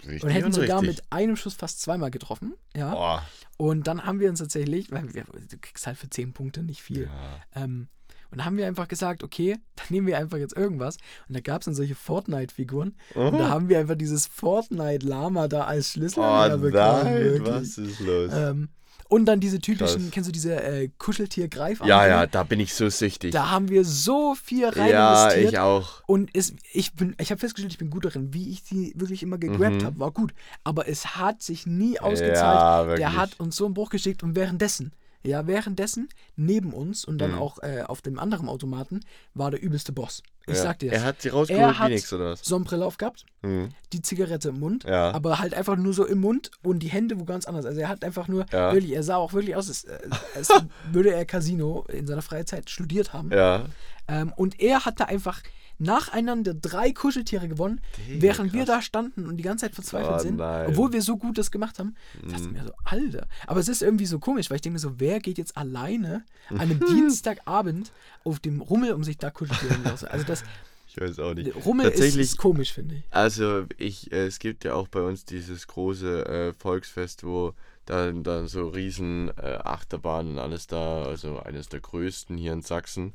Richtig und hätten sogar richtig. mit einem Schuss fast zweimal getroffen. Ja. Boah. Und dann haben wir uns tatsächlich, weil wir, du kriegst halt für 10 Punkte nicht viel. Ja. Ähm, und dann haben wir einfach gesagt, okay, dann nehmen wir einfach jetzt irgendwas. Und da gab es dann solche Fortnite-Figuren. Und da haben wir einfach dieses Fortnite-Lama da als Schlüsselanhänger Oh bekommen. nein, wirklich. was ist los? Ähm, Und dann diese typischen, Krass. kennst du diese äh, Kuscheltier-Greifarme? Ja, ja, da bin ich so süchtig. Da haben wir so viel rein ja, ich auch. Und es, ich bin, ich habe festgestellt, ich bin gut darin. Wie ich die wirklich immer gegrabt Mhm. habe, war gut. Aber es hat sich nie ausgezahlt. Ja. Der hat uns so einen Bruch geschickt und währenddessen, ja, währenddessen, neben uns und dann Mhm. auch äh, auf dem anderen Automaten, war der übelste Boss. Ich ja. sag dir das. Er hat sie Er rausgeholt hat wie nix, oder was? Sonnenbrille aufgehabt, Mhm. die Zigarette im Mund, Ja. aber halt einfach nur so im Mund und die Hände wo ganz anders. Also er hat einfach nur, Ja. wirklich, er sah auch wirklich aus, als, äh, als würde er Casino in seiner Freizeit studiert haben. Ja. Ähm, und er hatte einfach nacheinander drei Kuscheltiere gewonnen, Digga, während wir krass. da standen und die ganze Zeit verzweifelt Oh, sind. nein. Obwohl wir so gut das gemacht haben. Ich dachte Mhm. mir so, Alter. Aber es ist irgendwie so komisch, weil ich denke mir so, wer geht jetzt alleine an einem Dienstagabend auf dem Rummel, um sich da Kuscheltiere zu lassen? Also das Ich weiß auch nicht. Rummel ist, Tatsächlich- ist komisch, finde ich. Also ich, äh, es gibt ja auch bei uns dieses große äh, Volksfest, wo dann, dann so riesen äh, Achterbahnen und alles da, also eines der größten hier in Sachsen,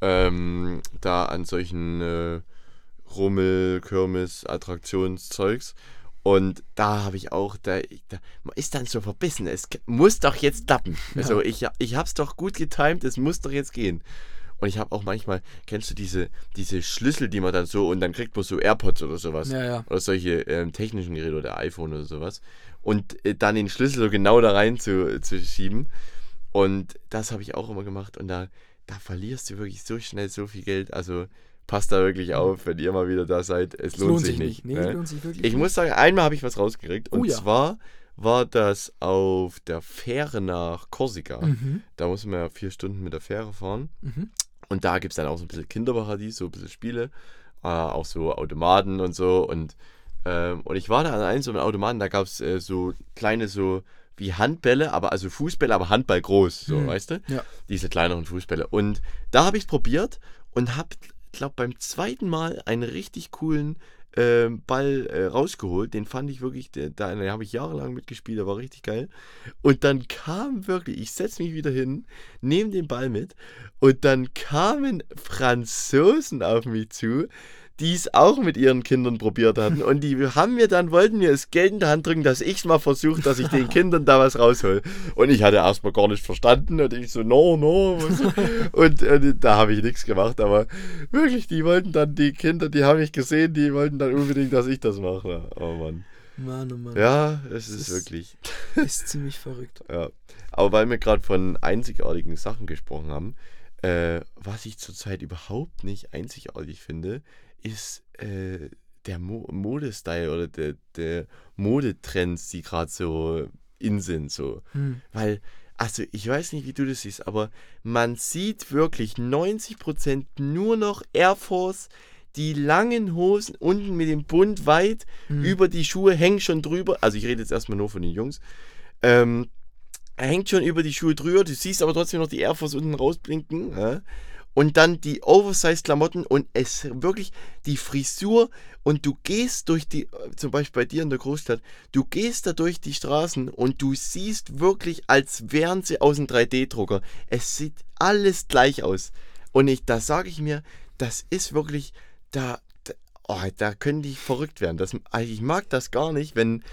ähm, da an solchen äh, Rummel, Kirmes, Attraktionszeugs. Und da habe ich auch, da, da, man ist dann so verbissen, es muss doch jetzt klappen. Also ich, ich habe es doch gut getimt, es muss doch jetzt gehen. Und ich habe auch manchmal, kennst du diese, diese Schlüssel, die man dann so, und dann kriegt man so AirPods oder sowas. Ja, ja. Oder solche ähm, technischen Geräte oder iPhone oder sowas. Und äh, dann den Schlüssel so genau da rein zu, zu schieben. Und das habe ich auch immer gemacht. Und da, da verlierst du wirklich so schnell so viel Geld. Also passt da wirklich auf, wenn ihr mal wieder da seid. Es Es lohnt, sich nicht. Nee, ne? es lohnt sich wirklich Ich nicht. muss sagen, einmal habe ich was rausgekriegt. Und Oh ja. zwar war das auf der Fähre nach Korsika. Mhm. Da muss man ja vier Stunden mit der Fähre fahren. Mhm. Und da gibt es dann auch so ein bisschen Kinderparadies, so ein bisschen Spiele. Äh, auch so Automaten und so. Und, ähm, und ich war da an einem so einem Automaten, da gab es äh, so kleine, so wie Handbälle, aber also Fußbälle, aber Handball groß, so, Hm. weißt du? Ja. Diese kleineren Fußbälle. Und da habe ich es probiert und habe, glaube beim zweiten Mal einen richtig coolen ähm, Ball äh, rausgeholt. Den fand ich wirklich, da den habe ich jahrelang mitgespielt, der war richtig geil. Und dann kam wirklich, ich setze mich wieder hin, nehme den Ball mit und dann kamen Franzosen auf mich zu, die es auch mit ihren Kindern probiert hatten. Und die haben mir dann, wollten mir das Geld in die Hand drücken, dass ich es mal versuche, dass ich den Kindern da was raushol. Und ich hatte erstmal gar nicht verstanden und ich so, no, no. Und, und da habe ich nichts gemacht. Aber wirklich, die wollten dann, die Kinder, die habe ich gesehen, die wollten dann unbedingt, dass ich das mache. Oh Mann. Mann, oh Mann. Ja, es ist ist- wirklich. Ist ziemlich verrückt. Ja. Aber weil wir gerade von einzigartigen Sachen gesprochen haben, äh, was ich zurzeit überhaupt nicht einzigartig finde, ist äh, der Mo Modestyle oder der, der Modetrends, die gerade so in sind. So. Hm. Weil, also ich weiß nicht, wie du das siehst, aber man sieht wirklich 90% nur noch Air Force, die langen Hosen unten mit dem Bund weit Hm. über die Schuhe hängen schon drüber. Also ich rede jetzt erstmal nur von den Jungs. Ähm, hängt schon über die Schuhe drüber, du siehst aber trotzdem noch die Air Force unten rausblinken. Ja? Und dann die Oversize-Klamotten und es wirklich die Frisur und du gehst durch die, zum Beispiel bei dir in der Großstadt, du gehst da durch die Straßen und du siehst wirklich, als wären sie aus einem 3D-Drucker. Es sieht alles gleich aus. Und ich, da sage ich mir, das ist wirklich, da, da, oh, da können die verrückt werden. Das, also ich mag das gar nicht, wenn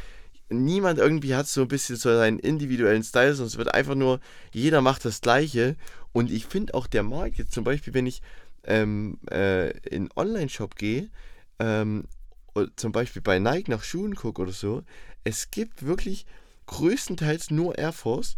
niemand irgendwie hat so ein bisschen so seinen individuellen Style, es wird einfach nur, jeder macht das Gleiche. Und ich finde auch der Markt jetzt zum Beispiel, wenn ich ähm, äh, in einen Online-Shop gehe, ähm, zum Beispiel bei Nike nach Schuhen gucke oder so, es gibt wirklich größtenteils nur Air Force,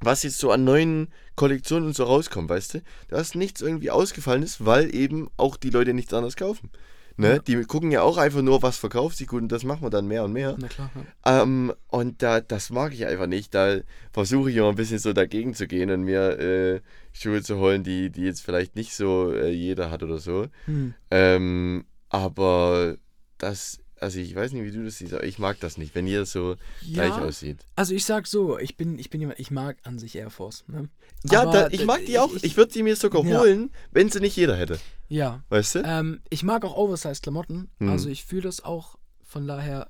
was jetzt so an neuen Kollektionen und so rauskommt, weißt du? Dass nichts irgendwie ausgefallen ist, weil eben auch die Leute nichts anderes kaufen. Ne? Ja. Die gucken ja auch einfach nur, was verkauft sich gut und das machen wir dann mehr und mehr. Na klar. Ja. Ähm, und da, das mag ich einfach nicht. Da versuche ich immer ein bisschen so dagegen zu gehen und mir äh, Schuhe zu holen, die, die jetzt vielleicht nicht so äh, jeder hat oder so. Hm. Ähm, aber das, also ich weiß nicht, wie du das siehst, aber ich mag das nicht, wenn jeder so gleich Ja, aussieht. also ich sag so, ich bin, ich bin jemand, ich mag an sich Air Force. Ne? Ja, da, ich mag die auch. ich- Ich, würde sie mir sogar Ja. holen, wenn sie nicht jeder hätte. Ja. Weißt du? Ähm, ich mag auch Oversize-Klamotten. Mhm. Also ich fühle das auch. Von daher.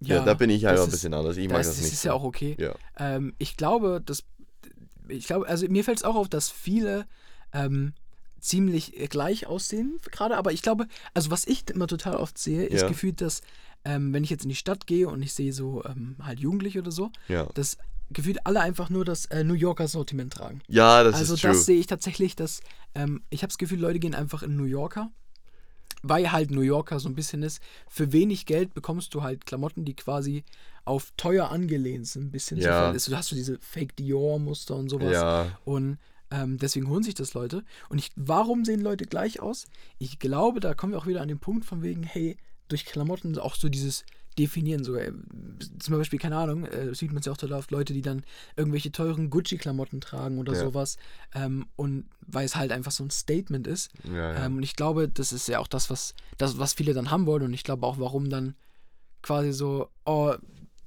ja, da bin ich das einfach ein ist- bisschen anders. Ich Das, mag das, das nicht. ist so. ja auch okay. Ja. Ähm, ich glaube, dass. Ich glaube, also mir fällt es auch auf, dass viele ähm, ziemlich äh, gleich aussehen, gerade, aber ich glaube, also was ich immer total oft sehe, ist Ja. gefühlt, dass, ähm, wenn ich jetzt in die Stadt gehe und ich sehe so ähm, halt Jugendliche oder so, Ja. dass gefühlt alle einfach nur das äh, New Yorker Sortiment tragen. Ja, das also ist true. das sehe ich tatsächlich, dass ähm, ich habe das Gefühl, Leute gehen einfach in New Yorker, weil halt New Yorker so ein bisschen ist. Für wenig Geld bekommst du halt Klamotten, die quasi auf teuer angelehnt sind, ein bisschen. Ja. So, hast du diese Fake Dior Muster und sowas. ja, Und ähm, deswegen holen sich das Leute. Und ich, warum sehen Leute gleich aus? Ich glaube, da kommen wir auch wieder an den Punkt von wegen, hey, durch Klamotten auch so dieses Definieren sogar. äh, Zum Beispiel, keine Ahnung, äh, sieht man es ja auch total oft, Leute, die dann irgendwelche teuren Gucci-Klamotten tragen oder Ja. sowas. Ähm, und weil es halt einfach so ein Statement ist. ja, ja. Ähm, und ich glaube, das ist ja auch das, was, das, was viele dann haben wollen. Und ich glaube auch, warum dann quasi so, oh,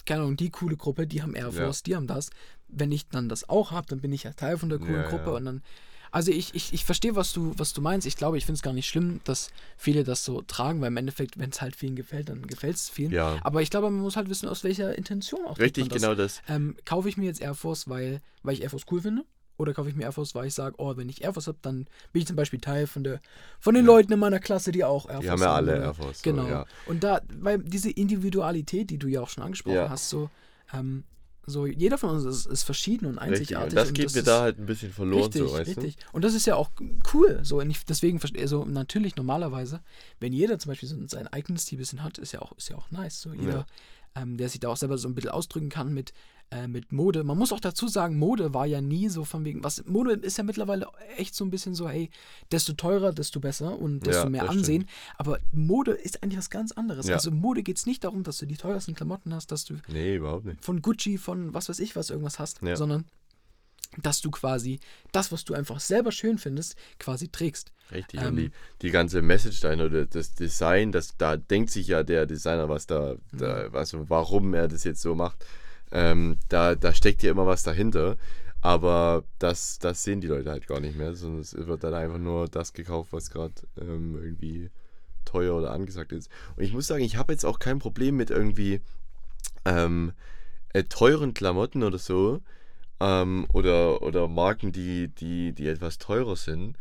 keine Ahnung, die coole Gruppe, die haben Air. Force, die haben das. Wenn ich dann das auch habe, dann bin ich ja Teil von der coolen Ja, Gruppe. ja. Und dann, also ich, ich, ich verstehe, was du, was du meinst. Ich glaube, ich finde es gar nicht schlimm, dass viele das so tragen, weil im Endeffekt, wenn es halt vielen gefällt, dann gefällt es vielen. Ja. Aber ich glaube, man muss halt wissen, aus welcher Intention auch Richtig, das. genau das. Ähm, kaufe ich mir jetzt Air Force, weil, weil ich Air Force cool finde? Oder kaufe ich mir Air Force, weil ich sage, oh, wenn ich Air Force habe, dann bin ich zum Beispiel Teil von, der, von den Leuten in meiner Klasse, die auch Air Force Die haben ja alle Air Force. so, Genau. Ja. Und da, weil diese Individualität, die du ja auch schon angesprochen Ja. hast, so, ähm, so jeder von uns ist, ist verschieden und Richtig. einzigartig. Und das und geht mir ist da halt ein bisschen verloren, richtig, so, weißt richtig. Und das ist ja auch cool. So, und ich, deswegen, also natürlich normalerweise, wenn jeder zum Beispiel so sein eigenes Stil bisschen hat, ist ja auch, ist ja auch nice. So jeder, ähm, der sich da auch selber so ein bisschen ausdrücken kann mit, äh, mit Mode. Man muss auch dazu sagen, Mode war ja nie so von wegen, was Mode ist ja mittlerweile echt so ein bisschen so, hey, desto teurer, desto besser und desto Ja, mehr Ansehen. Aber Mode ist eigentlich was ganz anderes. Ja. Also Mode geht es nicht darum, dass du die teuersten Klamotten hast, dass du du? Nee, überhaupt nicht. von Gucci, von was weiß ich was irgendwas hast, Ja. sondern dass du quasi das, was du einfach selber schön findest, quasi trägst. Richtig. Ähm, und die, die ganze Message dahinter, oder das Design, das, da denkt sich ja der Designer, was da, da Mhm. was, warum er das jetzt so macht. Ähm, da, da steckt ja immer was dahinter. Aber das, das sehen die Leute halt gar nicht mehr, sondern es wird dann einfach nur das gekauft, was gerade ähm, irgendwie teuer oder angesagt ist. Und ich muss sagen, ich habe jetzt auch kein Problem mit irgendwie ähm, äh, teuren Klamotten oder so. Ähm, oder, oder Marken, die, die, die etwas teurer sind.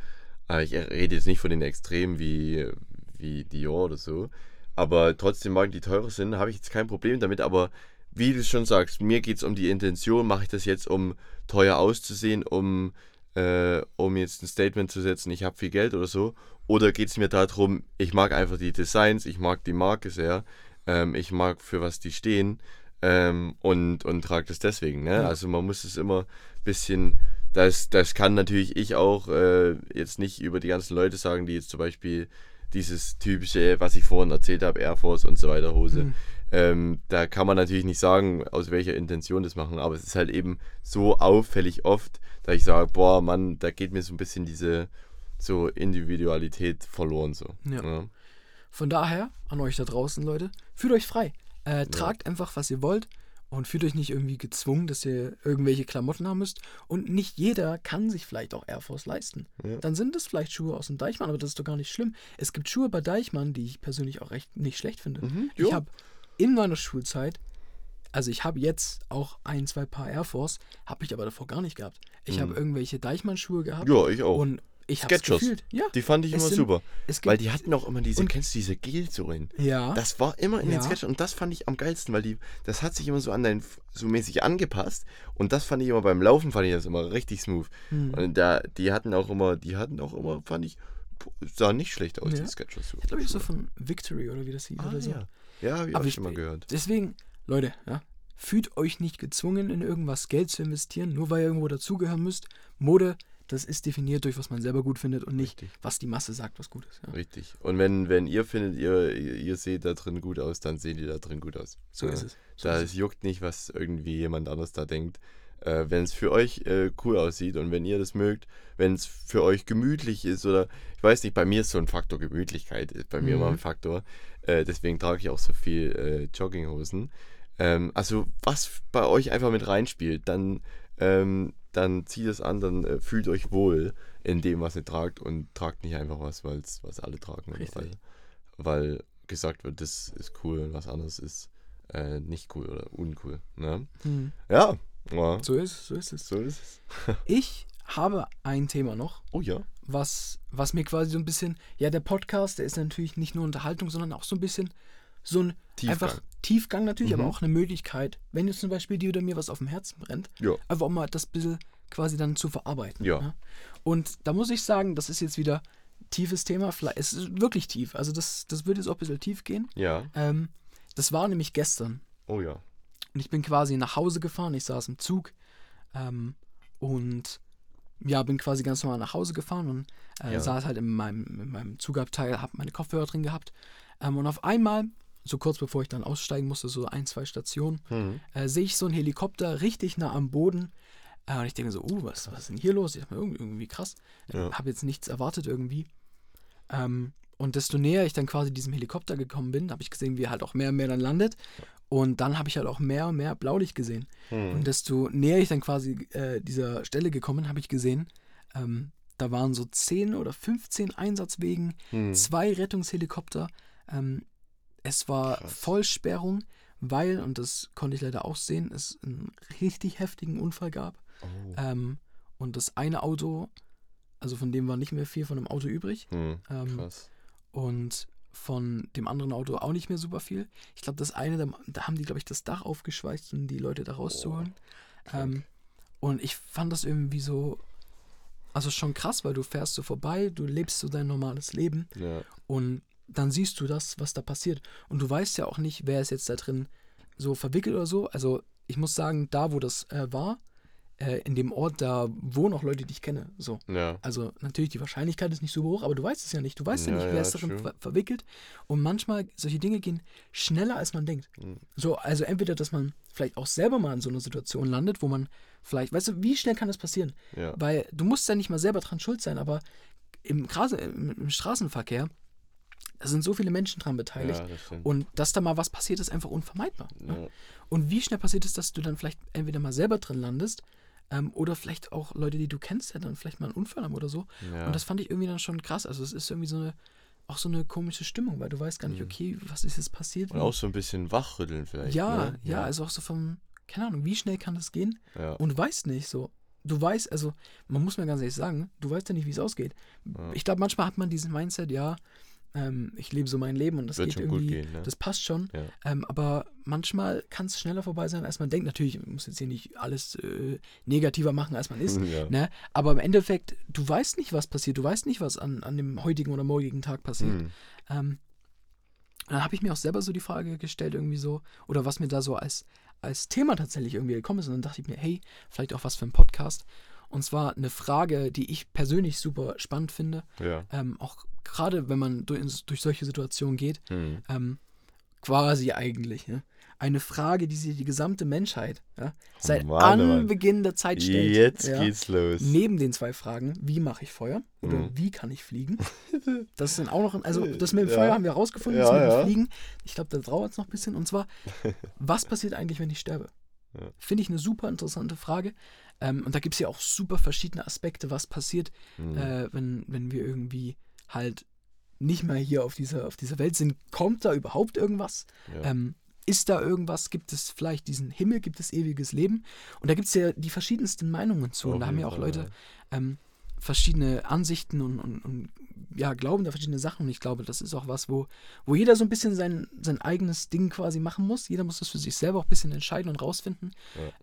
Äh, ich rede jetzt nicht von den Extremen wie, wie Dior oder so. Aber trotzdem Marken, die teurer sind, habe ich jetzt kein Problem damit. Aber wie du schon sagst, mir geht es um die Intention. Mache ich das jetzt, um teuer auszusehen, um, äh, um jetzt ein Statement zu setzen, ich habe viel Geld oder so? Oder geht es mir darum, ich mag einfach die Designs, ich mag die Marke sehr, ähm, ich mag für was die stehen ähm, und, und trage das deswegen. Ne? Ja. Also man muss es immer ein bisschen, das, das kann natürlich ich auch äh, jetzt nicht über die ganzen Leute sagen, die jetzt zum Beispiel dieses typische, was ich vorhin erzählt habe, Air Force und so weiter Hose. Mhm. Ähm, da kann man natürlich nicht sagen, aus welcher Intention das machen, aber es ist halt eben so auffällig oft, dass ich sage, boah, Mann, da geht mir so ein bisschen diese so Individualität verloren so. Ja. Von daher, an euch da draußen, Leute, fühlt euch frei. Äh, tragt einfach, was ihr wollt und fühlt euch nicht irgendwie gezwungen, dass ihr irgendwelche Klamotten haben müsst. Und nicht jeder kann sich vielleicht auch Air Force leisten. Ja. Dann sind es vielleicht Schuhe aus dem Deichmann, aber das ist doch gar nicht schlimm. Es gibt Schuhe bei Deichmann, die ich persönlich auch recht nicht schlecht finde. Mhm, ich habe in meiner Schulzeit, also ich habe jetzt auch ein, zwei Paar Air Force, habe ich aber davor gar nicht gehabt. Ich habe irgendwelche Deichmann-Schuhe gehabt. Mhm. Ja, ich auch. Und ich habe Skechers. gefühlt. Ja, Die fand ich Es immer sind- super. Weil die hatten auch immer diese, kennst du diese Gelsohlen? ja. Das war immer in den Ja. Sketchen und das fand ich am geilsten, weil die, das hat sich immer so an dein, so mäßig angepasst und das fand ich immer beim Laufen fand ich das immer richtig smooth. Hm. Und da, die hatten auch immer, die hatten auch immer, fand ich, sah nicht schlecht aus, Ja. die Sketchers. Ich glaube, ich so von Victory oder wie das hieß ah, oder so. ja. Ja, hab ich Aber auch schon mal gehört. Deswegen, Leute, ja, fühlt euch nicht gezwungen, in irgendwas Geld zu investieren, nur weil ihr irgendwo dazugehören müsst. Mode, das ist definiert durch, was man selber gut findet und nicht, Richtig. was die Masse sagt, was gut ist. Ja. Richtig. Und wenn, wenn ihr findet, ihr, ihr seht da drin gut aus, dann sehen die da drin gut aus. So Ja. ist es. So Da ist es juckt nicht, was irgendwie jemand anders da denkt. Äh, wenn es für euch äh, cool aussieht und wenn ihr das mögt, wenn es für euch gemütlich ist oder ich weiß nicht, bei mir ist so ein Faktor Gemütlichkeit, ist bei mir Mhm. immer ein Faktor. Äh, deswegen trage ich auch so viel äh, Jogginghosen. Ähm, also was bei euch einfach mit reinspielt, dann, ähm, dann zieht es an, dann äh, fühlt euch wohl in dem, was ihr tragt und tragt nicht einfach was, weil's, was alle tragen. Weil, weil gesagt wird, das ist cool und was anderes ist äh, nicht cool oder uncool. Ne? es. Hm. Ja, ja, So ist es, so ist es. so ist es. Ich habe ein Thema noch, Oh ja. was, was mir quasi so ein bisschen, ja, der Podcast, der ist natürlich nicht nur Unterhaltung, sondern auch so ein bisschen so ein Tiefgang. einfach Tiefgang natürlich, Mhm. aber auch eine Möglichkeit, wenn jetzt zum Beispiel dir oder mir was auf dem Herzen brennt, Ja. einfach auch mal das bisschen quasi dann zu verarbeiten. Ja. ne? Und da muss ich sagen, das ist jetzt wieder tiefes Thema. Es ist wirklich tief. Also das, das wird jetzt auch ein bisschen tief gehen. Ja. Ähm, das war nämlich gestern. Oh ja. Und ich bin quasi nach Hause gefahren. Ich saß im Zug ähm, und ja, bin quasi ganz normal nach Hause gefahren und äh, Ja. saß halt in meinem, in meinem Zugabteil, habe meine Kopfhörer drin gehabt. Ähm, und auf einmal, so kurz bevor ich dann aussteigen musste, so ein, zwei Stationen, Mhm. äh, sehe ich so einen Helikopter richtig nah am Boden. Äh, und ich denke so, uh, was, was ist denn hier los? Ich dachte mir, irgendwie, irgendwie krass. Ja. Habe jetzt nichts erwartet irgendwie. Ähm, und desto näher ich dann quasi diesem Helikopter gekommen bin, habe ich gesehen, wie er halt auch mehr und mehr dann landet. Und dann habe ich halt auch mehr und mehr Blaulicht gesehen. Mhm. Und desto näher ich dann quasi äh, dieser Stelle gekommen, habe ich gesehen, ähm, da waren so 10 oder 15 Einsatzwegen, Mhm. zwei Rettungshelikopter. Ähm, es war Krass. Vollsperrung, weil, und das konnte ich leider auch sehen, es einen richtig heftigen Unfall gab. Oh. Ähm, und das eine Auto, also von dem war nicht mehr viel von dem Auto übrig. Mhm. Ähm, Krass. und von dem anderen Auto auch nicht mehr super viel. Ich glaube, das eine, da, da haben die, glaube ich, das Dach aufgeschweißt, um die Leute da rauszuholen. Ähm, und ich fand das irgendwie so, also schon krass, weil du fährst so vorbei, du lebst so dein normales Leben Ja. und dann siehst du das, was da passiert. Und du weißt ja auch nicht, wer ist jetzt da drin so verwickelt oder so. Also ich muss sagen, da wo das äh, war, äh, in dem Ort, da wohnen auch Leute, die ich kenne. So. Ja. Also natürlich, die Wahrscheinlichkeit ist nicht so hoch, aber du weißt es ja nicht. Du weißt ja, Ja, nicht, wer ja, ist darin ver verwickelt. Und manchmal, solche Dinge gehen schneller, als man denkt. Mhm. So, also entweder, dass man vielleicht auch selber mal in so einer Situation landet, wo man vielleicht, weißt du, wie schnell kann das passieren? Weil du musst ja nicht mal selber dran schuld sein, aber im, im, im Straßenverkehr, da sind so viele Menschen dran beteiligt. Ja, das. Und dass da mal was passiert, ist einfach unvermeidbar. Ne? Ja. Und wie schnell passiert es, dass du dann vielleicht entweder mal selber drin landest ähm, oder vielleicht auch Leute, die du kennst, ja dann vielleicht mal einen Unfall haben oder so. Ja. Und das fand ich irgendwie dann schon krass. Also es ist irgendwie so eine, auch so eine komische Stimmung, weil du weißt gar nicht, Mhm. okay, was ist jetzt passiert? Und auch so ein bisschen wachrütteln vielleicht. ja, ne? ja, also auch so vom, keine Ahnung, wie schnell kann das gehen? Und du weißt nicht so. Du weißt, also man muss mir ganz ehrlich sagen, du weißt ja nicht, wie es ausgeht. Ja. Ich glaube, manchmal hat man diesen Mindset, ja, ähm, ich lebe so mein Leben und das Wird geht schon gut irgendwie, gehen, ne? das passt schon. Ja. Ähm, aber manchmal kann es schneller vorbei sein, als man denkt. Natürlich, man muss jetzt hier nicht alles äh, negativer machen, als man ist. Ja. Ne? Aber im Endeffekt, du weißt nicht, was passiert. Du weißt nicht, was an, an dem heutigen oder morgigen Tag passiert. Mhm. Ähm, und dann habe ich mir auch selber so die Frage gestellt, irgendwie so, oder was mir da so als, als Thema tatsächlich irgendwie gekommen ist. Und dann dachte ich mir, hey, vielleicht auch was für ein Podcast. Und zwar eine Frage, die ich persönlich super spannend finde. Ja. Ähm, auch gerade wenn man durch, durch solche Situationen geht. Mhm. Ähm, quasi eigentlich. Ne? Eine Frage, die sich die gesamte Menschheit ja, seit Mann, oh Mann. Anbeginn der Zeit stellt. Jetzt ja. geht's los. Neben den zwei Fragen, wie mache ich Feuer oder Mhm. wie kann ich fliegen? Das sind auch noch, ein- also das mit dem Ja. Feuer haben wir rausgefunden, das mit dem. Fliegen. Ich glaube, da dauert es noch ein bisschen. Und zwar, was passiert eigentlich, wenn ich sterbe? Ja. Finde ich eine super interessante Frage. Ähm, und da gibt es ja auch super verschiedene Aspekte, was passiert, Mhm. äh, wenn, wenn wir irgendwie halt nicht mehr hier auf dieser, auf dieser Welt sind. Kommt da überhaupt irgendwas? ja. Ähm, ist da irgendwas? Gibt es vielleicht diesen Himmel? Gibt es ewiges Leben? Und da gibt es ja die verschiedensten Meinungen zu. Auf und da haben ja auch Leute ähm, verschiedene Ansichten und, und, und ja, glauben da verschiedene Sachen. Und ich glaube, das ist auch was, wo, wo jeder so ein bisschen sein, sein eigenes Ding quasi machen muss. Jeder muss das für sich selber auch ein bisschen entscheiden und rausfinden.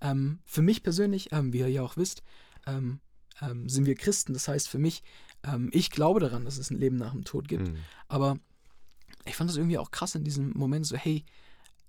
Ähm, für mich persönlich, ähm, wie ihr ja auch wisst, ähm, ähm, sind wir Christen. Das heißt für mich, ähm, ich glaube daran, dass es ein Leben nach dem Tod gibt. Mhm. Aber ich fand das irgendwie auch krass in diesem Moment so, hey,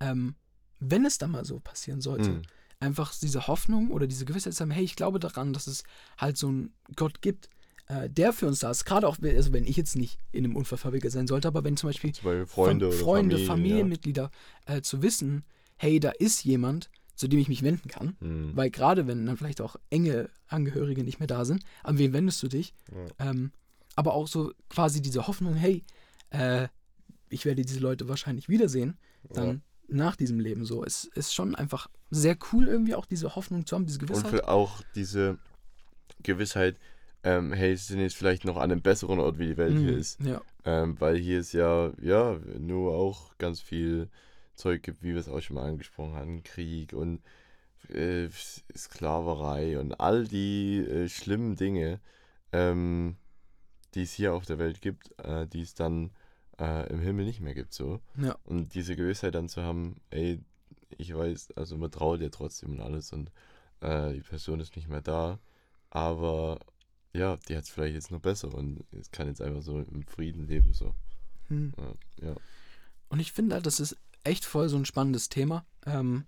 ähm, wenn es dann mal so passieren sollte, Mhm. Einfach diese Hoffnung oder diese Gewissheit zu haben, hey, ich glaube daran, dass es halt so einen Gott gibt, äh, der für uns da ist. Gerade auch, also wenn ich jetzt nicht in einem Unfall verwickelt sein sollte, aber wenn zum Beispiel Zum Beispiel Freunde Freunde Familie, Familienmitglieder äh, zu wissen, hey, da ist jemand, zu dem ich mich wenden kann. Ja. Mhm. Weil gerade wenn dann vielleicht auch enge Angehörige nicht mehr da sind, an wen wendest du dich? Ja. Ähm, aber auch so quasi diese Hoffnung, hey, äh, ich werde diese Leute wahrscheinlich wiedersehen, dann nach diesem Leben so. Es ist schon einfach sehr cool, irgendwie auch diese Hoffnung zu haben, diese Und Gewissheit. für auch diese Gewissheit, ähm, hey, sie sind jetzt vielleicht noch an einem besseren Ort, wie die Welt hier Mhm, ist. Ja, Ähm, weil hier ist ja, ja, nur auch ganz viel Zeug gibt, wie wir es auch schon mal angesprochen hatten, Krieg und äh, Sklaverei und all die äh, schlimmen Dinge, ähm, die es hier auf der Welt gibt, äh, die es dann äh, im Himmel nicht mehr gibt. So. Ja. Und diese Gewissheit dann zu haben, ey, ich weiß, also man traut dir trotzdem und alles und äh, die Person ist nicht mehr da, aber ja, die hat es vielleicht jetzt noch besser und es kann jetzt einfach so im Frieden leben. So. Hm. Ja. ja. Und ich finde halt, das ist echt voll so ein spannendes Thema. Ähm,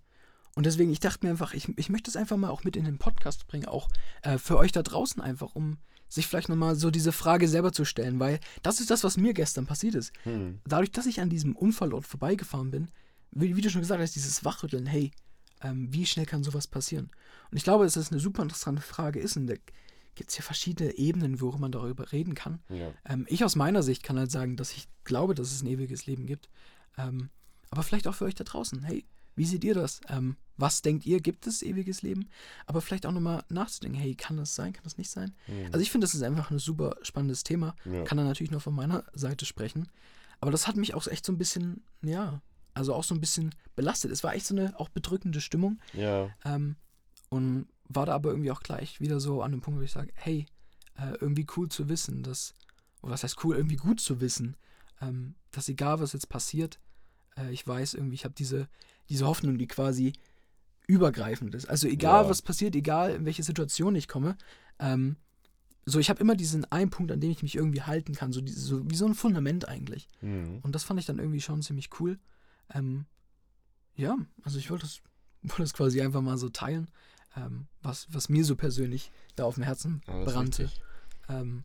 und deswegen, ich dachte mir einfach, ich, ich möchte es einfach mal auch mit in den Podcast bringen, auch äh, für euch da draußen einfach, um sich vielleicht nochmal so diese Frage selber zu stellen, weil das ist das, was mir gestern passiert ist. Hm. Dadurch, dass ich an diesem Unfallort vorbeigefahren bin, wie, wie du schon gesagt hast, dieses Wachrütteln, hey, ähm, wie schnell kann sowas passieren? Und ich glaube, dass das eine super interessante Frage ist und da gibt es ja verschiedene Ebenen, worüber man darüber reden kann. Ja. Ähm, ich aus meiner Sicht kann halt sagen, dass ich glaube, dass es ein ewiges Leben gibt. Ähm, aber vielleicht auch für euch da draußen. Hey, wie seht ihr das? Was denkt ihr, gibt es ewiges Leben? Aber vielleicht auch nochmal nachzudenken, hey, kann das sein, kann das nicht sein? Mhm. Also ich finde, das ist einfach ein super spannendes Thema. Ja. Kann da natürlich nur von meiner Seite sprechen. Aber das hat mich auch echt so ein bisschen, ja, also auch so ein bisschen belastet. Es war echt so eine auch bedrückende Stimmung. ja. Ähm, und war da aber irgendwie auch gleich wieder so an dem Punkt, wo ich sage, hey, äh, irgendwie cool zu wissen, dass, oder was heißt cool, irgendwie gut zu wissen, ähm, dass egal was jetzt passiert, äh, ich weiß irgendwie, ich habe diese, diese Hoffnung, die quasi übergreifend ist. Also egal Ja. was passiert, egal in welche Situation ich komme, ähm, so ich habe immer diesen einen Punkt, an dem ich mich irgendwie halten kann, so, diese, so wie so ein Fundament eigentlich. Mhm. Und das fand ich dann irgendwie schon ziemlich cool. Ähm, ja, also ich wollte das, wollte das quasi einfach mal so teilen, ähm, was, was mir so persönlich da auf dem Herzen ist brannte. Ähm,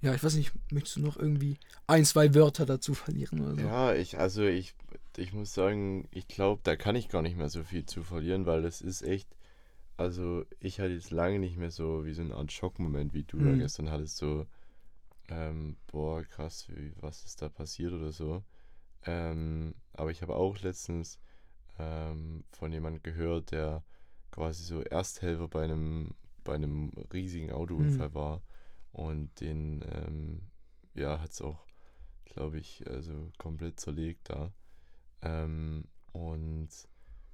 ja, ich weiß nicht, möchtest du noch irgendwie ein, zwei Wörter dazu verlieren oder so? Ja, ich, also ich, ich muss sagen, ich glaube, da kann ich gar nicht mehr so viel zu verlieren, weil es ist echt, also ich hatte jetzt lange nicht mehr so wie so eine Art Schockmoment, wie du da Mhm. gestern hattest, so, ähm, boah, krass, wie, was ist da passiert oder so. Ähm, aber ich habe auch letztens ähm, von jemandem gehört, der quasi so Ersthelfer bei einem, bei einem riesigen Autounfall war und den, ähm, ja, hat es auch glaube ich, also komplett zerlegt da. Ähm, und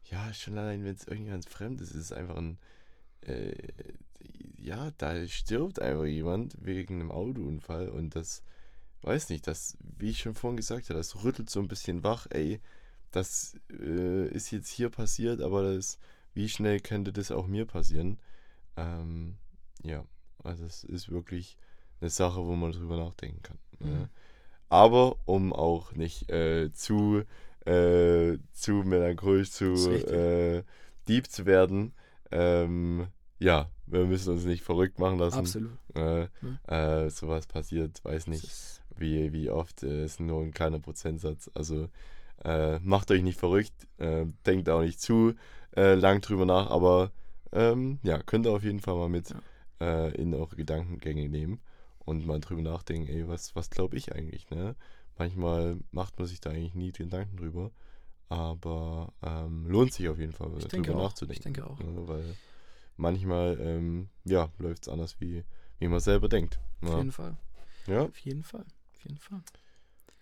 ja, schon allein, wenn es irgendwie ganz fremd ist, ist es einfach ein, äh, ja, da stirbt einfach jemand wegen einem Autounfall und das, weiß nicht, das, wie ich schon vorhin gesagt habe, das rüttelt so ein bisschen wach, ey, das äh, ist jetzt hier passiert, aber das, wie schnell könnte das auch mir passieren? Ähm, ja, also es ist wirklich eine Sache, wo man drüber nachdenken kann. Mhm. Ne? Aber um auch nicht äh, zu, äh, zu melancholisch, zu äh, deep zu werden, ähm, ja, wir müssen uns nicht verrückt machen lassen. Absolut. Äh, Mhm. äh, sowas passiert, weiß nicht, wie, wie oft, äh, ist nur ein kleiner Prozentsatz. Also äh, macht euch nicht verrückt, äh, denkt auch nicht zu lang drüber nach, aber ähm, ja, könnt ihr auf jeden Fall mal mit äh, in eure Gedankengänge nehmen und mal drüber nachdenken, ey, was, was glaube ich eigentlich, ne? Manchmal macht man sich da eigentlich nie Gedanken drüber, aber ähm, lohnt sich auf jeden Fall, Ich drüber auch. nachzudenken. Ich denke auch. Ne? Weil manchmal, ähm, ja, läuft es anders, wie, wie man selber denkt. Auf Ja. jeden Fall. Ja, Auf jeden Fall. Auf jeden Fall.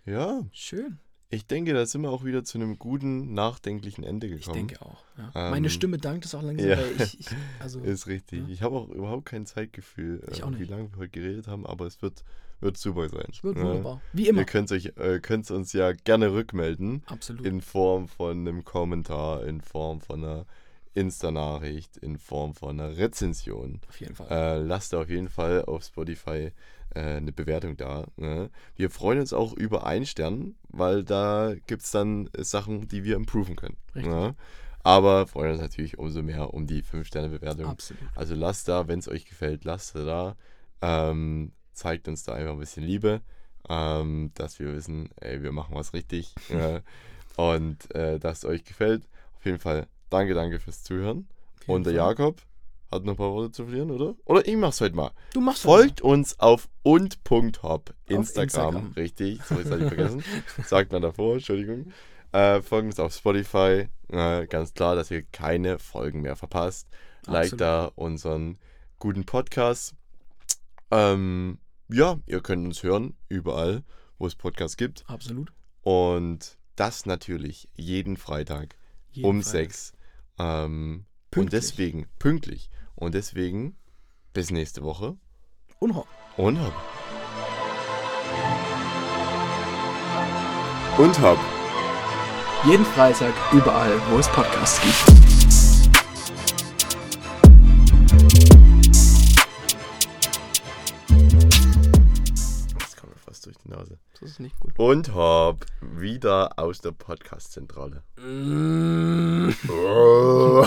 ja, Schön. Ich denke, da sind wir auch wieder zu einem guten, nachdenklichen Ende Ich gekommen. denke auch. Ja. Ähm, Meine Stimme dankt es auch langsam, ja. weil ich, ich also Ist richtig. Ja. Ich habe auch überhaupt kein Zeitgefühl, Ich äh, wie lange wir heute geredet haben, aber es wird, wird super sein. es wird Ja. wunderbar. Wie immer. Ihr könnt euch äh, könnt uns ja gerne rückmelden Absolut. in Form von einem Kommentar, in Form von einer Insta-Nachricht, in Form von einer Rezension. Auf jeden Fall. Äh, lasst auf jeden Fall auf Spotify äh, eine Bewertung da. Ne? Wir freuen uns auch über einen Stern, weil da gibt es dann äh, Sachen, die wir improven können. Ne? Aber freuen uns natürlich umso mehr um die 5-Sterne-Bewertung. Absolut. Also lasst da, wenn es euch gefällt, lasst da. Ähm, zeigt uns da einfach ein bisschen Liebe, ähm, dass wir wissen, ey, wir machen was richtig. äh, und äh, dass es euch gefällt. Auf jeden Fall danke, danke fürs Zuhören. Und der Fall. Jakob hat noch ein paar Worte zu verlieren, oder? Oder ich mach's heute mal. Du machst das Folgt uns auf und.hop Instagram. Instagram. Richtig, sorry, das hatte ich vergessen. Sagt man davor, Entschuldigung. Äh, folgt uns auf Spotify. Äh, ganz klar, dass ihr keine Folgen mehr verpasst. Like Absolut. da unseren guten Podcast. Ähm, ja, ihr könnt uns hören, überall, wo es Podcasts gibt. mal. Absolut. Und das natürlich jeden Freitag Jeden um Freitag. sechs. Ähm, und Pünktlich. deswegen, pünktlich. Und deswegen, bis nächste Woche. Und hopp. Und hopp. Und hopp. Jeden Freitag überall, wo es Podcasts gibt. Das kommt mir fast durch die Nase. Das ist nicht gut. Und hopp. Wieder aus der Podcast-Zentrale. Mm. Oh.